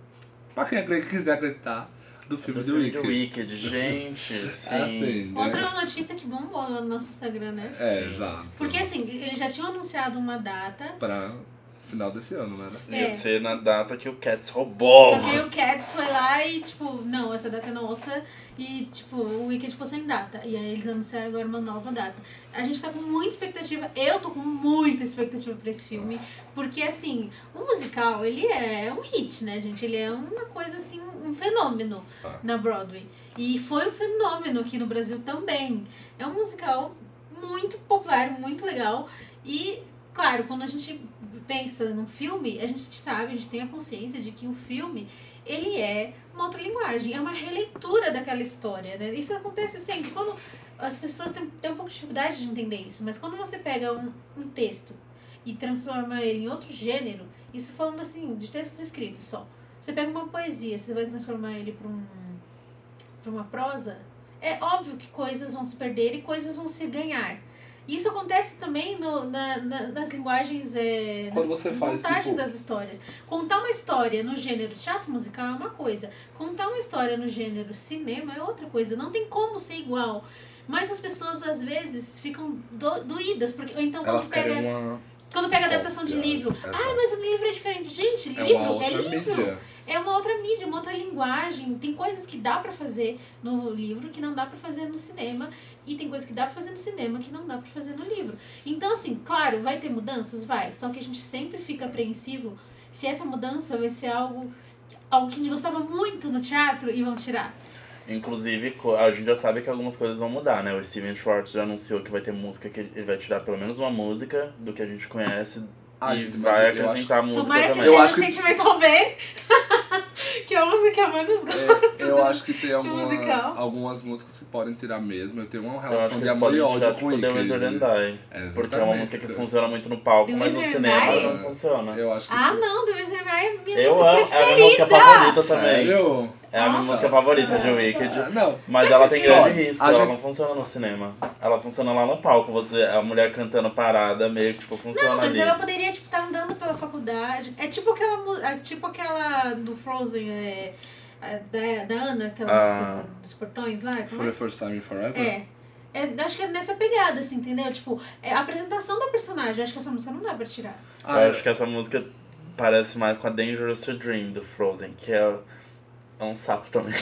pra quem quiser acreditar, do filme Do do, filme de Wicked. Wicked, gente, sim. Assim, né? Outra notícia que bombou lá no nosso Instagram, né? É, exato. Porque assim, eles já tinham anunciado uma data, Pra final desse ano, né? Ia É. ser na data que o Cats roubou. Só que o Cats foi lá e, tipo, não, essa data é nossa. E, tipo, o Wicked ficou sem data. E aí eles anunciaram agora uma nova data. A gente tá com muita expectativa. Eu tô com muita expectativa pra esse filme. Porque, assim, o musical, ele é um hit, né, gente? Ele é uma coisa, assim, um fenômeno Ah. na Broadway. E foi um fenômeno aqui no Brasil também. É um musical muito popular, muito legal. E, claro, quando a gente pensa num filme, a gente sabe, a gente tem a consciência de que um filme, ele é uma outra linguagem, é uma releitura daquela história, né? Isso acontece sempre. Quando as pessoas têm, têm um pouco de dificuldade de entender isso, mas quando você pega um, um texto e transforma ele em outro gênero, isso falando assim, de textos escritos só. Você pega uma poesia, você vai transformar ele para um, uma prosa, é óbvio que coisas vão se perder e coisas vão se ganhar. Isso acontece também no, na, na- nas linguagens, é, Quando nas, você nas faz, montagens tipo- das histórias. Contar uma história no gênero teatro musical é uma coisa. Contar uma história no gênero cinema é outra coisa. Não tem como ser igual. Mas as pessoas, às vezes, ficam do, doídas. Porque, ou então, quando Elas pega, querem uma. quando pega adaptação de livro. Ah, mas o livro é diferente. Gente, É livro outra é livro. mídia. É uma outra mídia, uma outra linguagem. Tem coisas que dá pra fazer no livro que não dá pra fazer no cinema. E tem coisas que dá pra fazer no cinema que não dá pra fazer no livro. Então, assim, claro, vai ter mudanças? Vai. Só que a gente sempre fica apreensivo se essa mudança vai ser algo, algo que a gente gostava muito no teatro e vão tirar. Inclusive, a gente já sabe que algumas coisas vão mudar, né? O Steven Schwartz já anunciou que vai ter música, que ele vai tirar pelo menos uma música do que a gente conhece. Ah, e vai eu acho- acrescentar música Tomara que também. Eu seja acho que- Sentimental que é a música que a menos gosta. É, eu acho que tem alguma, musical. algumas músicas que podem tirar mesmo. Eu tenho uma relação de amor e ódio tirar, com tipo, The. Wizard and Die. Exatamente. Porque é uma música que funciona muito no palco, The mas no cinema Die? não funciona. Eu acho que. Ah, não, The Wizard and I é minha Eu música amo, é a minha música favorita também. Sério? É a minha Nossa. música favorita de Ah, Wicked. não. Mas ela tem grande risco, a ela gente- não funciona no cinema. Ela funciona lá no palco, você, a mulher cantando parada, meio que tipo, funciona Não, mas ali. ela poderia, tipo, estar andando pela faculdade. É tipo aquela mu- é tipo aquela do Frozen, é, a da, da Ana, aquela Ah. música dos portões lá. For Como the first time in forever? é? é. É, acho que é nessa pegada, assim, entendeu? Tipo, é a apresentação da personagem. Acho que essa música não dá pra tirar. Ah, eu acho que essa música parece mais com a Dangerous to Dream do Frozen, que é, é um sapo também.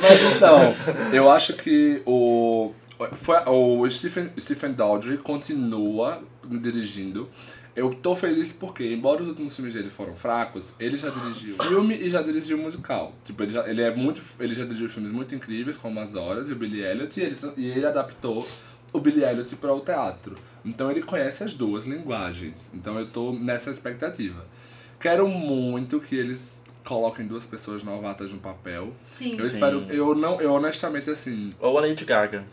Mas então, eu acho que o, foi, o Stephen, Stephen Daldry continua dirigindo. Eu tô feliz porque, embora os últimos filmes dele foram fracos, ele já dirigiu filme e já dirigiu musical. Tipo, ele já, ele é muito, ele já dirigiu filmes muito incríveis, como As Horas e o Billy Elliot, e ele, e ele adaptou o Billy Elliot para o teatro. Então ele conhece as duas linguagens. Então eu tô nessa expectativa. Quero muito que eles coloquem duas pessoas novatas no papel. Sim. Eu Sim. espero, eu não, eu honestamente assim, Ou a Lady Gaga.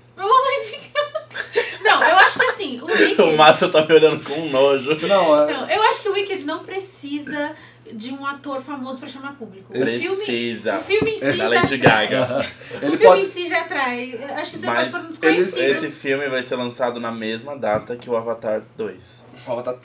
Não, eu acho que assim, o Wicked. O Mato tá me olhando com nojo. não, é, Não, eu acho que o Wicked não precisa de um ator famoso pra chamar público. O filme, Precisa. o filme em si Da já Lady. Gaga. O filme pode em si já atrai. Eu Acho que você Mas pode pôr um desconhecido. Esse filme vai ser lançado na mesma data que o Avatar 2. Avatar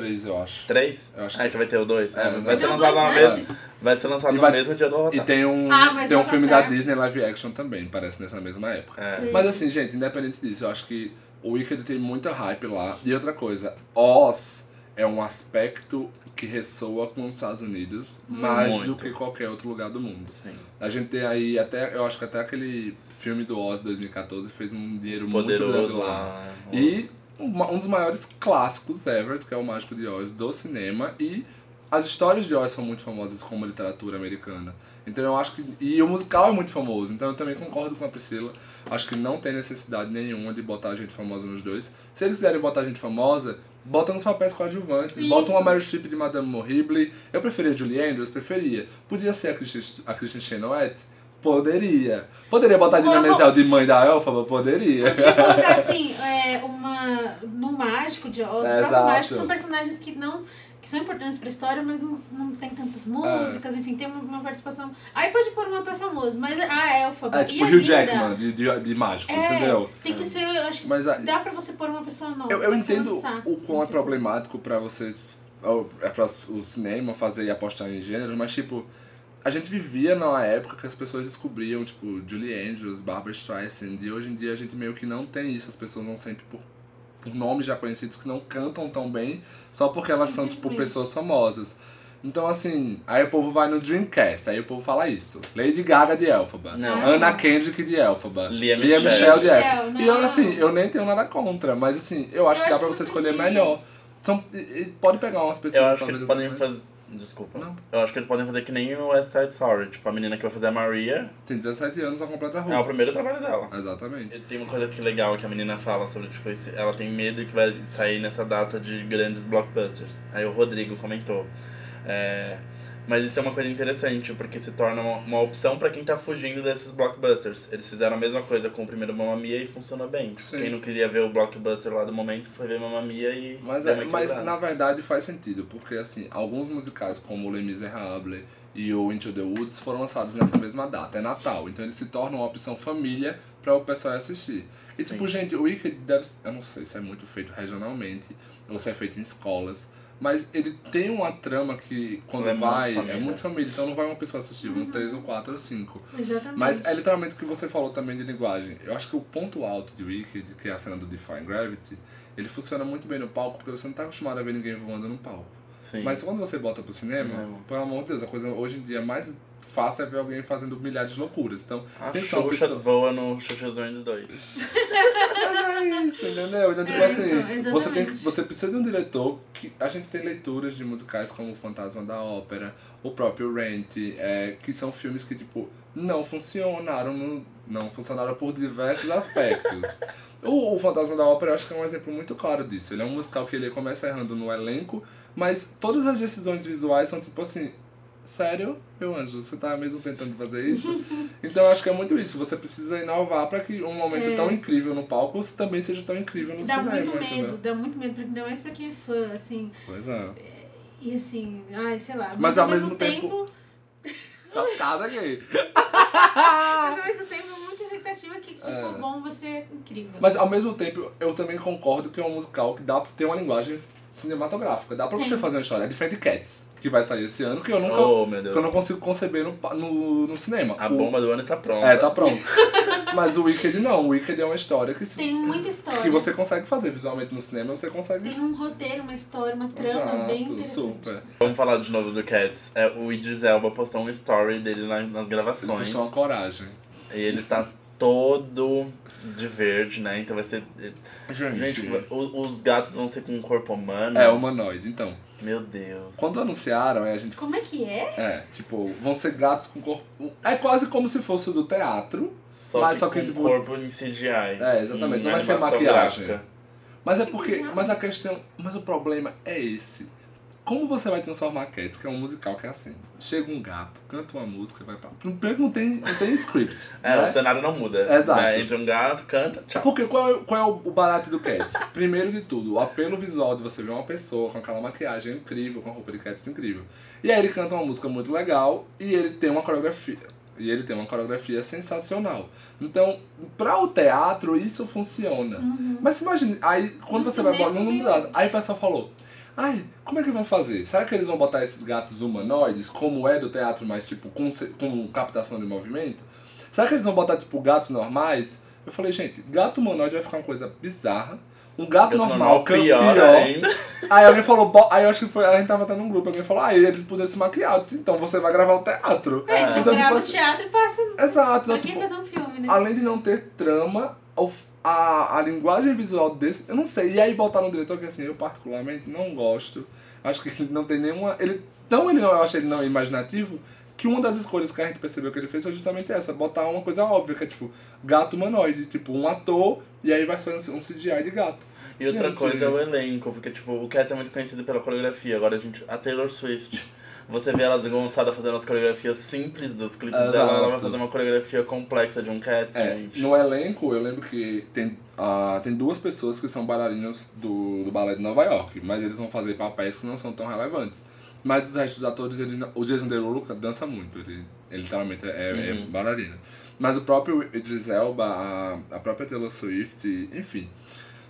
3, eu acho. 3? Eu acho Ah, que- que vai ter o 2? É, É, vai ser lançado na mesma. antes. Vai ser lançado E no vai- mesmo dia do E Avatar. tem um, Ah, tem um filme da Disney live action também, parece nessa mesma época. É. Mas assim, gente, independente disso, eu acho que o Wicked tem muita hype lá. E outra coisa, Oz é um aspecto que ressoa com os Estados Unidos mais do Muito. que qualquer outro lugar do mundo. Sim. A gente tem aí até, eu acho que até aquele filme do Oz 2014 fez um dinheiro muito grande Poderoso lá. lá. E uma- um dos maiores clássicos ever, que é o Mágico de Oz do cinema. E as histórias de Oz são muito famosas como literatura americana. Então eu acho que. E o musical é muito famoso. Então eu também concordo com a Priscila. Acho que não tem necessidade nenhuma de botar gente famosa nos dois. Se eles quiserem botar gente famosa, bota nos papéis coadjuvantes. Isso. Bota uma Meryl Streep de Madame Morrible. Eu preferia Julie Andrews, preferia. Podia ser a Kristen, a Kristen Chenoweth? Poderia. Poderia botar a Dina Menzel de mãe da Elfaba? Poderia. Podia colocar assim, é, uma. No mágico de Oz, o É, próprio exato. mágico são personagens que não. Que são importantes pra história, mas não, não tem tantas músicas, É. enfim, tem uma, uma participação. Aí pode pôr um ator famoso, mas a Elfaba É e tipo a Hugh Jackman, de, de, de mágico, É, entendeu? tem que ser, eu acho que Mas dá pra você pôr uma pessoa nova. eu, eu entendo o quão é problemático pra vocês, é pra o cinema fazer e apostar em gênero, mas tipo, a gente vivia numa época que as pessoas descobriam, tipo, Julie Andrews, Barbara Streisand, e hoje em dia a gente meio que não tem isso, as pessoas vão sempre por, por nomes já conhecidos que não cantam tão bem, só porque elas são, tipo, pessoas famosas. Então, assim, aí o povo vai no Dreamcast, aí o povo fala isso. Lady Gaga de Elphaba. Não. Anna Kendrick de Elphaba. Lia Michele. Michele de Elphaba. E eu, assim, eu nem tenho nada contra, mas assim, eu acho Eu que dá acho pra que você não escolher precisa. melhor. São, e- e pode pegar umas pessoas Eu acho que eles podem fazer. Desculpa. Não. Eu acho que eles podem fazer que nem o West Side Story. Tipo, a menina que vai fazer a Maria Tem 17 anos, a completa é o primeiro trabalho dela. Exatamente. Tem uma coisa que legal que a menina fala sobre, tipo, esse, ela tem medo que vai sair nessa data de grandes blockbusters. Aí o Rodrigo comentou. É, mas isso é uma coisa interessante, porque se torna uma, uma opção pra quem tá fugindo desses blockbusters. Eles fizeram a mesma coisa com o primeiro Mamma Mia e funcionou bem. Sim. Quem não queria ver o blockbuster lá do momento foi ver Mamma Mia e Mas, é, mas na verdade faz sentido, porque assim, alguns musicais como Les Miserables e o Into the Woods foram lançados nessa mesma data, é Natal. Então eles se tornam uma opção família para o pessoal assistir. E Sim. tipo, gente, o Wicked deve. Eu não sei se é muito feito regionalmente ou se é feito em escolas. Mas ele tem uma trama que, quando É muito vai, é família. muito família. Então não vai uma pessoa assistir, vão três ou quatro ou cinco. Exatamente. Mas é literalmente o que você falou também de linguagem. Eu acho que o ponto alto de Wicked, que é a cena do Define Gravity, ele funciona muito bem no palco porque você não tá acostumado a ver ninguém voando no palco. Sim. Mas quando você bota pro cinema, Não. pelo amor de Deus, a coisa hoje em dia mais fácil é ver alguém fazendo milhares de loucuras. Então, a tem Xuxa pessoa- voa no Xuxa Zones 2. Mas é isso, entendeu? Então, tipo É, assim, então, você, tem, você precisa de um diretor que. A gente tem leituras de musicais como O Fantasma da Ópera, o próprio Rent, é, que são filmes que, tipo, não funcionaram, no- não funcionaram por diversos aspectos. o, o Fantasma da Ópera eu acho que é um exemplo muito claro disso. Ele é um musical que ele começa errando no elenco, mas todas as decisões visuais são tipo assim. Sério, meu anjo, você tá mesmo tentando fazer isso? então eu acho que é muito isso. Você precisa inovar pra que um momento É. tão incrível no palco também seja tão incrível no Dá cinema. muito medo, entendeu? dá muito medo, ainda mais pra quem é fã, assim. Pois é. E assim, ai, sei lá. Mas ao mesmo tempo- Chocada gay. Mas ao mesmo tempo, muita expectativa que se É. for bom vai ser incrível. Mas ao mesmo tempo, eu também concordo que é um musical que dá pra ter uma linguagem cinematográfica. Dá pra você Tem. fazer uma história. É diferente de Cats, que vai sair esse ano, que eu nunca. Oh, meu que eu não consigo conceber no, no, no cinema. A O- bomba do ano está pronta. É, tá pronto. Mas o Wicked não. O Wicked é uma história que, se- Tem muita história. que você consegue fazer visualmente no cinema, você consegue. Tem um roteiro, uma história, uma trama Exato, bem interessante. super. Vamos falar de novo do Cats. É, o Idris Elba postou um story dele na- nas Ele gravações. puxou uma coragem. E ele tá todo de verde, né? Então vai ser. Gente, Gente, o- os gatos vão ser com um corpo humano. é humanoide. Então, Meu Deus. quando anunciaram, a gente. Como é que é? É, tipo, vão ser gatos com corpo. É quase como se fosse do teatro. Só mas que só que, com tipo, corpo em CGI. É, exatamente, não vai ser maquiagem. gráfica. Mas é Que porque. Mas a questão. Mas o problema é esse. Como você vai transformar Cats, que é um musical que é assim? Chega um gato, canta uma música, vai pra. Primeiro não tem, não tem script. É, né? o cenário não muda. Exato. Né? Entra um gato, canta, tchau. Porque qual é, qual é o barato do Cats? Primeiro de tudo, o apelo visual de você ver uma pessoa com aquela maquiagem incrível, com a roupa de Cats incrível. E aí ele canta uma música muito legal e ele tem uma coreografia. E ele tem uma coreografia sensacional. Então, pra o teatro, isso funciona. Mas imagine, aí quando No você vai meu lado, Deus. aí o pessoal falou. Ai, como é que vão fazer? Será que eles vão botar esses gatos humanoides, como é do teatro, mas tipo, com, com captação de movimento? Será que eles vão botar, tipo, gatos normais? Eu falei, gente, gato humanoide vai ficar uma coisa bizarra. Um gato, Gato normal, normal, é pior pior. ainda. Aí alguém falou, aí eu acho que foi, a gente tava até num grupo, alguém falou, ah, eles podiam se maquiar. Disse, então você vai gravar o teatro. É, então, Então, tipo grava o assim- teatro e passa. Exato, Pra então, tipo, fazer um filme, né? além de não ter trama, o- a, a linguagem visual desse, eu não sei. E aí botar no diretor que assim, eu particularmente não gosto. Acho que ele não tem nenhuma. Ele, tão ele não, eu acho ele não imaginativo, que uma das escolhas que a gente percebeu que ele fez foi justamente essa, botar uma coisa óbvia, que é tipo, gato humanoide, tipo, um ator, e aí vai fazer um CGI de gato. E outra Gente. coisa é o elenco, porque tipo, o Cats é muito conhecido pela coreografia. Agora a gente. A Taylor Swift. Você vê ela desgonçada fazendo as coreografias simples dos clipes Exato. dela, ela vai fazer uma coreografia complexa de um Cats, É, gente. no elenco, eu lembro que tem, ah, tem duas pessoas que são bailarinos do, do balé de Nova York, mas eles vão fazer papéis que não são tão relevantes. Mas os restos dos atores, ele, o Jason Derulo dança muito, ele, ele literalmente é, é Uhum. bailarino. Mas o próprio Idris Elba, a, a própria Taylor Swift, enfim,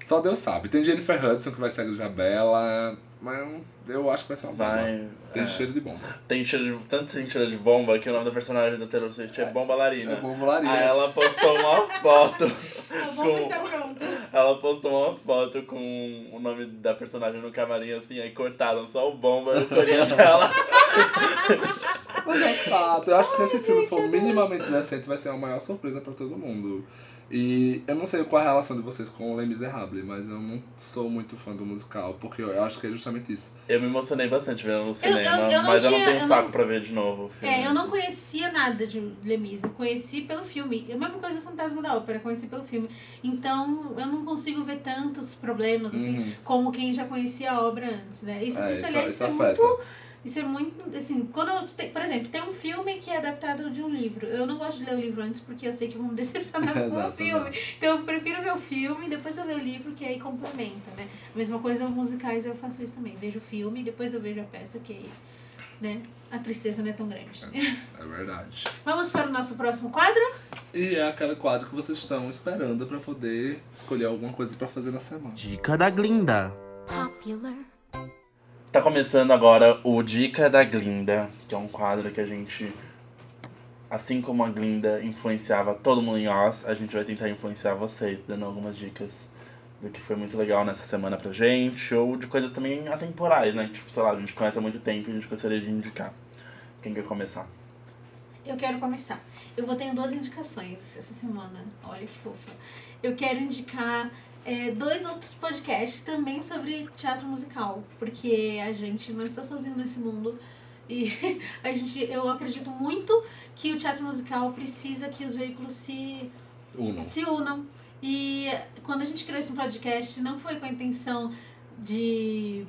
só Deus sabe. Tem Jennifer Hudson que vai ser a Isabela, mas eu acho que vai ser uma bomba. Vai. Tem é. cheiro de bomba. Tem cheiro de, tanto tem cheiro de bomba que o nome da personagem da Taylor Swift é, Bomba Larina. É bomba larina. Aí ela postou uma foto. Com-. Ela postou uma foto com o nome da personagem no camarim, assim, aí cortaram só o bomba e o corinha dela. Mas é fato. Eu acho que se esse filme for minimamente decente, vai ser uma maior surpresa pra todo mundo. E eu não sei qual é a relação de vocês com o Les Miserables, mas eu não sou muito fã do musical, porque eu acho que é justamente isso. Eu me emocionei bastante vendo no cinema, eu não mas eu não tinha- tenho eu saco não- pra ver de novo o filme. É, eu não conhecia nada de Lemis, eu conheci pelo filme. É a mesma coisa do Fantasma da Ópera, conheci pelo filme. Então eu não consigo ver tantos problemas assim, Uhum. como quem já conhecia a obra antes, né? Isso, É, isso, isso- aliás, isso isso é afeta. muito. Isso é muito, assim, quando eu, te- por exemplo, tem um filme que é adaptado de um livro. Eu não gosto de ler o livro antes porque eu sei que vão me decepcionar com o filme. Então eu prefiro ver o filme, depois eu leio o livro, que aí complementa, né? A mesma coisa os musicais eu faço isso também. Vejo o filme, depois eu vejo a peça, que aí, né? A tristeza não é tão grande. É verdade. Vamos para o nosso próximo quadro? E é aquele quadro que vocês estão esperando pra poder escolher alguma coisa pra fazer na semana. Dica da Glinda. Popular. Tá começando agora o Dica da Glinda, que é um quadro que a gente, assim como a Glinda influenciava todo mundo em Oz, a gente vai tentar influenciar vocês, dando algumas dicas do que foi muito legal nessa semana pra gente, ou de coisas também atemporais, né? Tipo, sei lá, a gente conhece há muito tempo e a gente gostaria de indicar. Quem quer começar? Eu quero começar. Eu vou ter duas indicações essa semana. Olha que fofa. Eu quero indicar é, dois outros podcasts também sobre teatro musical, porque a gente não está sozinho nesse mundo. E a gente, eu acredito muito que o teatro musical precisa que os veículos se Uno. se unam. E quando a gente criou esse podcast, não foi com a intenção de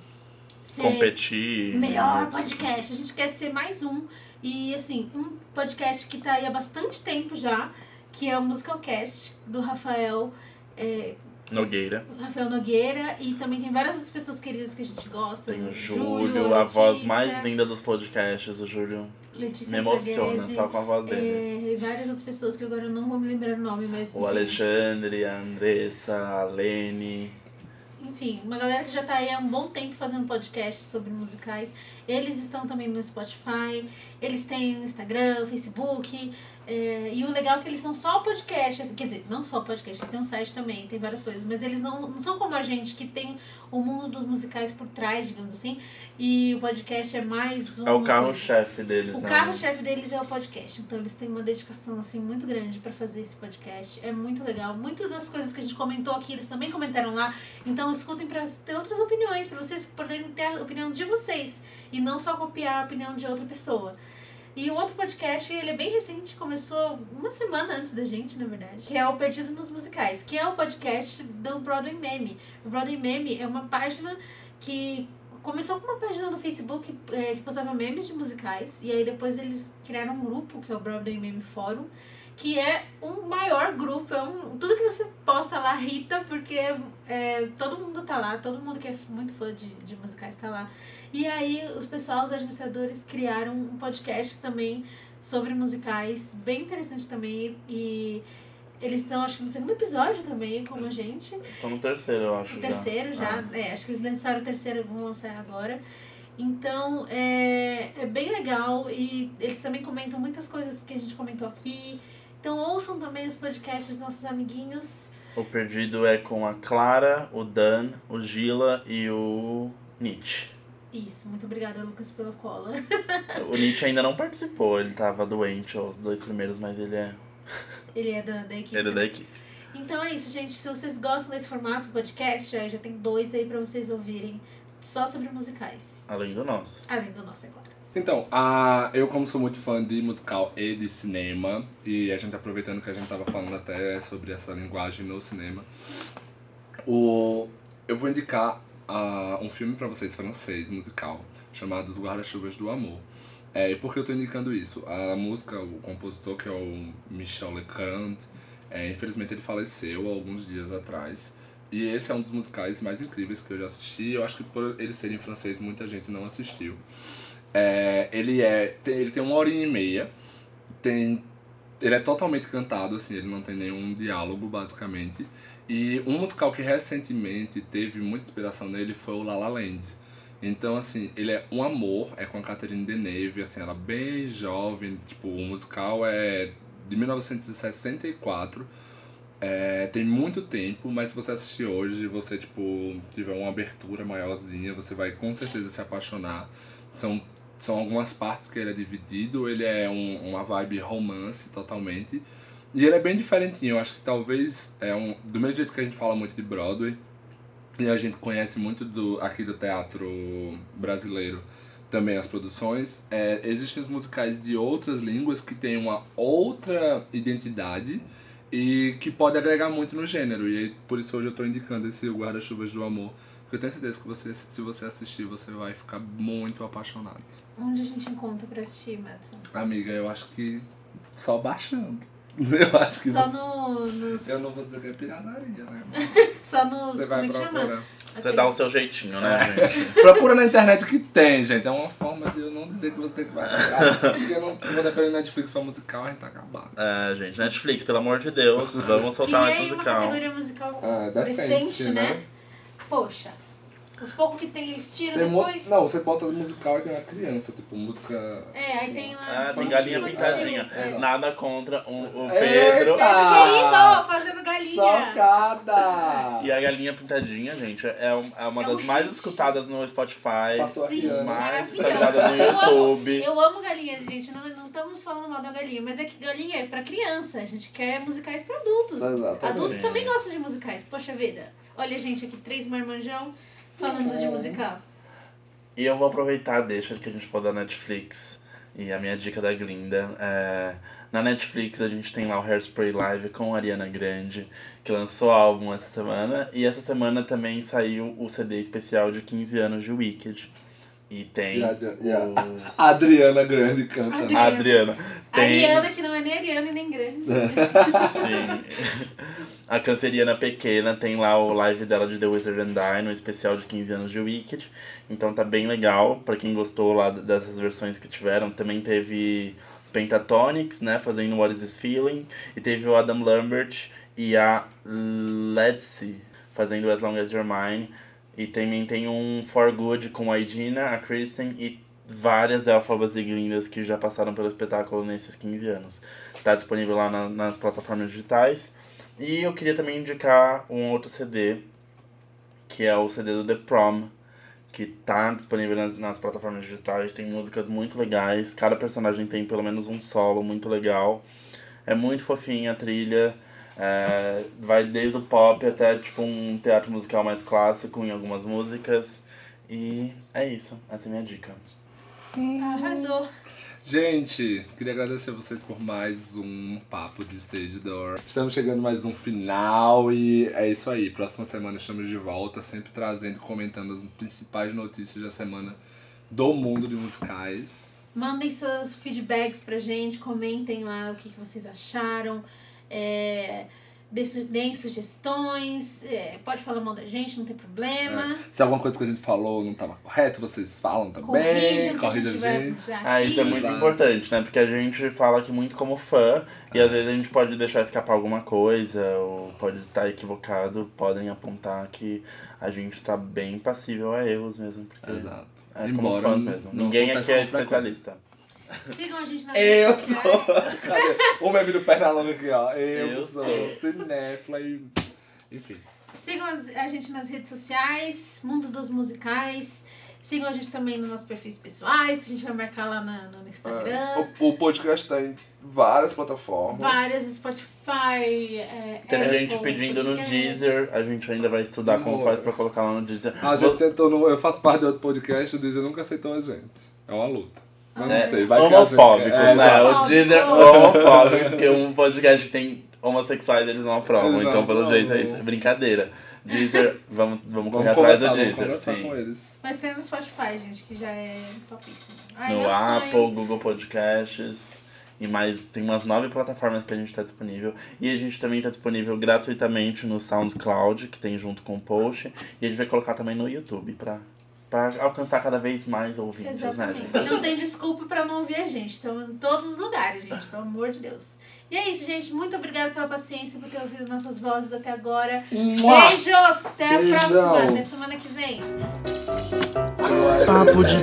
ser Competir. melhor podcast. A gente quer ser mais um. E assim, um podcast que tá aí há bastante tempo já, que é o Musicalcast, do Rafael. é, Nogueira. Rafael Nogueira e também tem várias outras pessoas queridas que a gente gosta. Tem o Júlio, Júlio, a voz mais linda dos podcasts, o Júlio. Letícia Me emociona Straguese, só com a voz dele. é, e várias outras pessoas que agora eu não vou me lembrar o nome, mas. O enfim. Alexandre, a Andressa, a Lene. enfim, uma galera que já tá aí há um bom tempo fazendo podcast sobre musicais. Eles estão também no Spotify, eles têm Instagram, Facebook. É, e o legal é que eles são só podcast, quer dizer, não só podcast, eles têm um site também, tem várias coisas, mas eles não, não são como a gente, que tem o mundo dos musicais por trás, digamos assim, e o podcast é mais um. É o carro-chefe deles, O né? carro-chefe deles é o podcast, então eles têm uma dedicação assim muito grande pra fazer esse podcast. É muito legal. Muitas das coisas que a gente comentou aqui, eles também comentaram lá. Então escutem pra ter outras opiniões, pra vocês poderem ter a opinião de vocês e não só copiar a opinião de outra pessoa. E o outro podcast, ele é bem recente, começou uma semana antes da gente, na verdade, que é o Perdido nos Musicais, que é o podcast do Broadway Meme. O Broadway Meme é uma página que começou com uma página no Facebook é, que postava memes de musicais, e aí depois eles criaram um grupo, que é o Broadway Meme Fórum, que é um maior grupo, é um, tudo que você posta lá irrita, porque é, todo mundo tá lá, todo mundo que é muito fã de, de musicais tá lá. E aí os pessoal, os administradores, criaram um podcast também sobre musicais, bem interessante também, e eles estão, acho que no segundo episódio também, como a gente. Estão no terceiro, eu acho. O terceiro já, é, acho que eles lançaram o terceiro, vão lançar agora. Então, é, é bem legal e eles também comentam muitas coisas que a gente comentou aqui. Então, ouçam também os podcasts dos nossos amiguinhos. O Perdido é com a Clara, o Dan, o Gila e o Nietzsche. Isso, muito obrigada, Lucas, pela cola. O Nietzsche ainda não participou, ele tava doente os dois primeiros, mas ele é, Ele é da, da equipe. ele é da equipe. Então é isso, gente. Se vocês gostam desse formato podcast, já, já tem dois aí pra vocês ouvirem só sobre musicais. Além do nosso. Além do nosso, é claro. Então, a, eu como sou muito fã de musical e de cinema, e a gente aproveitando que a gente tava falando até sobre essa linguagem no cinema, o, eu vou indicar ah, um filme pra vocês francês, musical, chamado Os Guarda-Chuvas do Amor. É, e por que eu tô indicando isso? A música, o compositor, que é o Michel Legrand, é, infelizmente ele faleceu alguns dias atrás. E esse é um dos musicais mais incríveis que eu já assisti. Eu acho que por ele ser em francês, muita gente não assistiu. É, ele é. Tem, ele tem uma hora e meia. Tem. Ele é totalmente cantado, assim, ele não tem nenhum diálogo, basicamente. E um musical que recentemente teve muita inspiração nele foi o La La Land. Então, assim, ele é um amor, é com a Catherine Deneuve, assim, ela é bem jovem, tipo, o musical é de 1964. É, tem muito tempo, mas se você assistir hoje e você, tipo, tiver uma abertura maiorzinha, você vai com certeza se apaixonar. São, são algumas partes que ele é dividido, ele é um, uma vibe romance totalmente. E ele é bem diferentinho, eu acho que talvez é um. Do mesmo jeito que a gente fala muito de Broadway, e a gente conhece muito do aqui do teatro brasileiro também as produções, é, existem os musicais de outras línguas que têm uma outra identidade e que pode agregar muito no gênero. E aí, por isso hoje eu estou indicando esse Guarda-Chuvas do Amor, porque eu tenho certeza que você, se você assistir, você vai ficar muito apaixonado. Onde a gente encontra pra assistir, Madison? Amiga, eu acho que só baixando. Eu acho que Só no, nos. Eu não vou dizer que é pirataria, né? Só nos. Você vai como é procurar. Você dá o seu jeitinho, né, gente? Procura na internet o que tem, gente. É uma forma de eu não dizer que você tem que baixar. Porque eu não vou depender do Netflix pra musical, a gente tá acabado. É, gente, Netflix, pelo amor de Deus, vamos soltar mais Criei uma musical. categoria musical Ah, decente, decente, né? né? Poxa, os poucos que tem eles tiram Tem mo- depois. Não, você bota musical e tem uma criança, tipo, música. É, aí tem lá. Ah, tem galinha pintadinha. É. Nada contra o, o Eita! Pedro. Pedro querido, fazendo galinha. Chocada! E a galinha pintadinha, gente, é, um- é uma É das um mais hit. escutadas no Spotify. Passou Sim, mais visualizada no Eu amo- YouTube. Eu amo galinha, gente. Não, não estamos falando mal da galinha, mas é que galinha é pra criança. A gente quer musicais pra adultos. Exatamente. Adultos também gostam de musicais. Poxa vida. Olha, gente, aqui três marmanjão falando de musical. E eu vou aproveitar, deixa que a gente for da Netflix. E a minha dica da Glinda é. Na Netflix a gente tem lá o Hairspray Live com a Ariana Grande, que lançou álbum essa semana. E essa semana também saiu o CD especial de 15 anos de Wicked. E tem E a e a- o... A Adriana Grande canta. Adri- a Adriana. Tem... Ariana, que não é nem Ariana e nem grande. Sim. A canceriana pequena tem lá o live dela de The Wizard and I, no especial de 15 anos de Wicked. Então tá bem legal, pra quem gostou lá dessas versões que tiveram. Também teve Pentatonics, né, fazendo What Is This Feeling. E teve o Adam Lambert e a Ledsey fazendo As Long As You're Mine. E também tem um For Good com a Idina, a Kristen e várias elfabas e glindas que já passaram pelo espetáculo nesses 15 anos. Tá disponível lá na, nas plataformas digitais. E eu queria também indicar um outro CD, que é o CD do The Prom, que tá disponível nas, nas plataformas digitais. Tem músicas muito legais, cada personagem tem pelo menos um solo muito legal. É muito fofinha a trilha. É, vai desde o pop até tipo um teatro musical mais clássico em algumas músicas. E é isso, essa é a minha dica. Arrasou. Gente, queria agradecer vocês por mais um papo de Stage Door. Estamos chegando mais um final e é isso aí. Próxima semana estamos de volta, sempre trazendo e comentando as principais notícias da semana do mundo de musicais. Mandem seus feedbacks pra gente, comentem lá o que, que vocês acharam. É, deem sugestões, é, pode falar mal da gente, não tem problema. Se alguma coisa que a gente falou não estava correto, vocês falam também. A Corrija gente a vai gente. Ah, isso é muito Exato. importante, né? Porque a gente fala aqui muito como fã e às vezes a gente pode deixar escapar alguma coisa ou pode estar equivocado, podem apontar que a gente está bem passível a erros mesmo, porque Exato. é como Embora fãs mesmo. Ninguém aqui é especialista. Sigam a gente nas Eu redes sou. sociais. Cadê? O meme do Pernalonga aqui, ó. Eu, Eu sou cinéfila e. Enfim. Sigam a gente nas redes sociais, Mundo dos Musicais. Sigam a gente também nos nossos perfis pessoais, que a gente vai marcar lá na- no Instagram. O, o podcast tá em várias plataformas. Várias, Spotify, é, Tem Apple, gente pedindo no podcast. Deezer, a gente ainda vai estudar como faz pra colocar lá no Deezer. A Vou- gente tentou no. Eu faço parte de outro podcast, o Deezer nunca aceitou a gente. É uma luta. Mas É, não sei, vai homofóbicos, é, né? exato. O Deezer é homofóbico, porque um podcast que tem homossexuais eles não aprovam, não então pelo jeito é isso. É brincadeira. Deezer, vamos, vamos correr Vamos atrás conversar, do Deezer, sim. com eles. Mas tem no Spotify, gente, que já é topíssimo. Ai, no Apple, sonho. Google Podcasts e mais tem umas nove plataformas que a gente está disponível e a gente também está disponível gratuitamente no SoundCloud que tem junto com o post e a gente vai colocar também no YouTube para para alcançar cada vez mais ouvintes, né? Exatamente. gente? Não tem desculpa pra não ouvir a gente. Estamos em todos os lugares, gente, pelo amor de Deus. E é isso, gente. Muito obrigada pela paciência, por ter ouvido nossas vozes até agora. Beijos! Até a Beijão. próxima. Até semana que vem. Papo de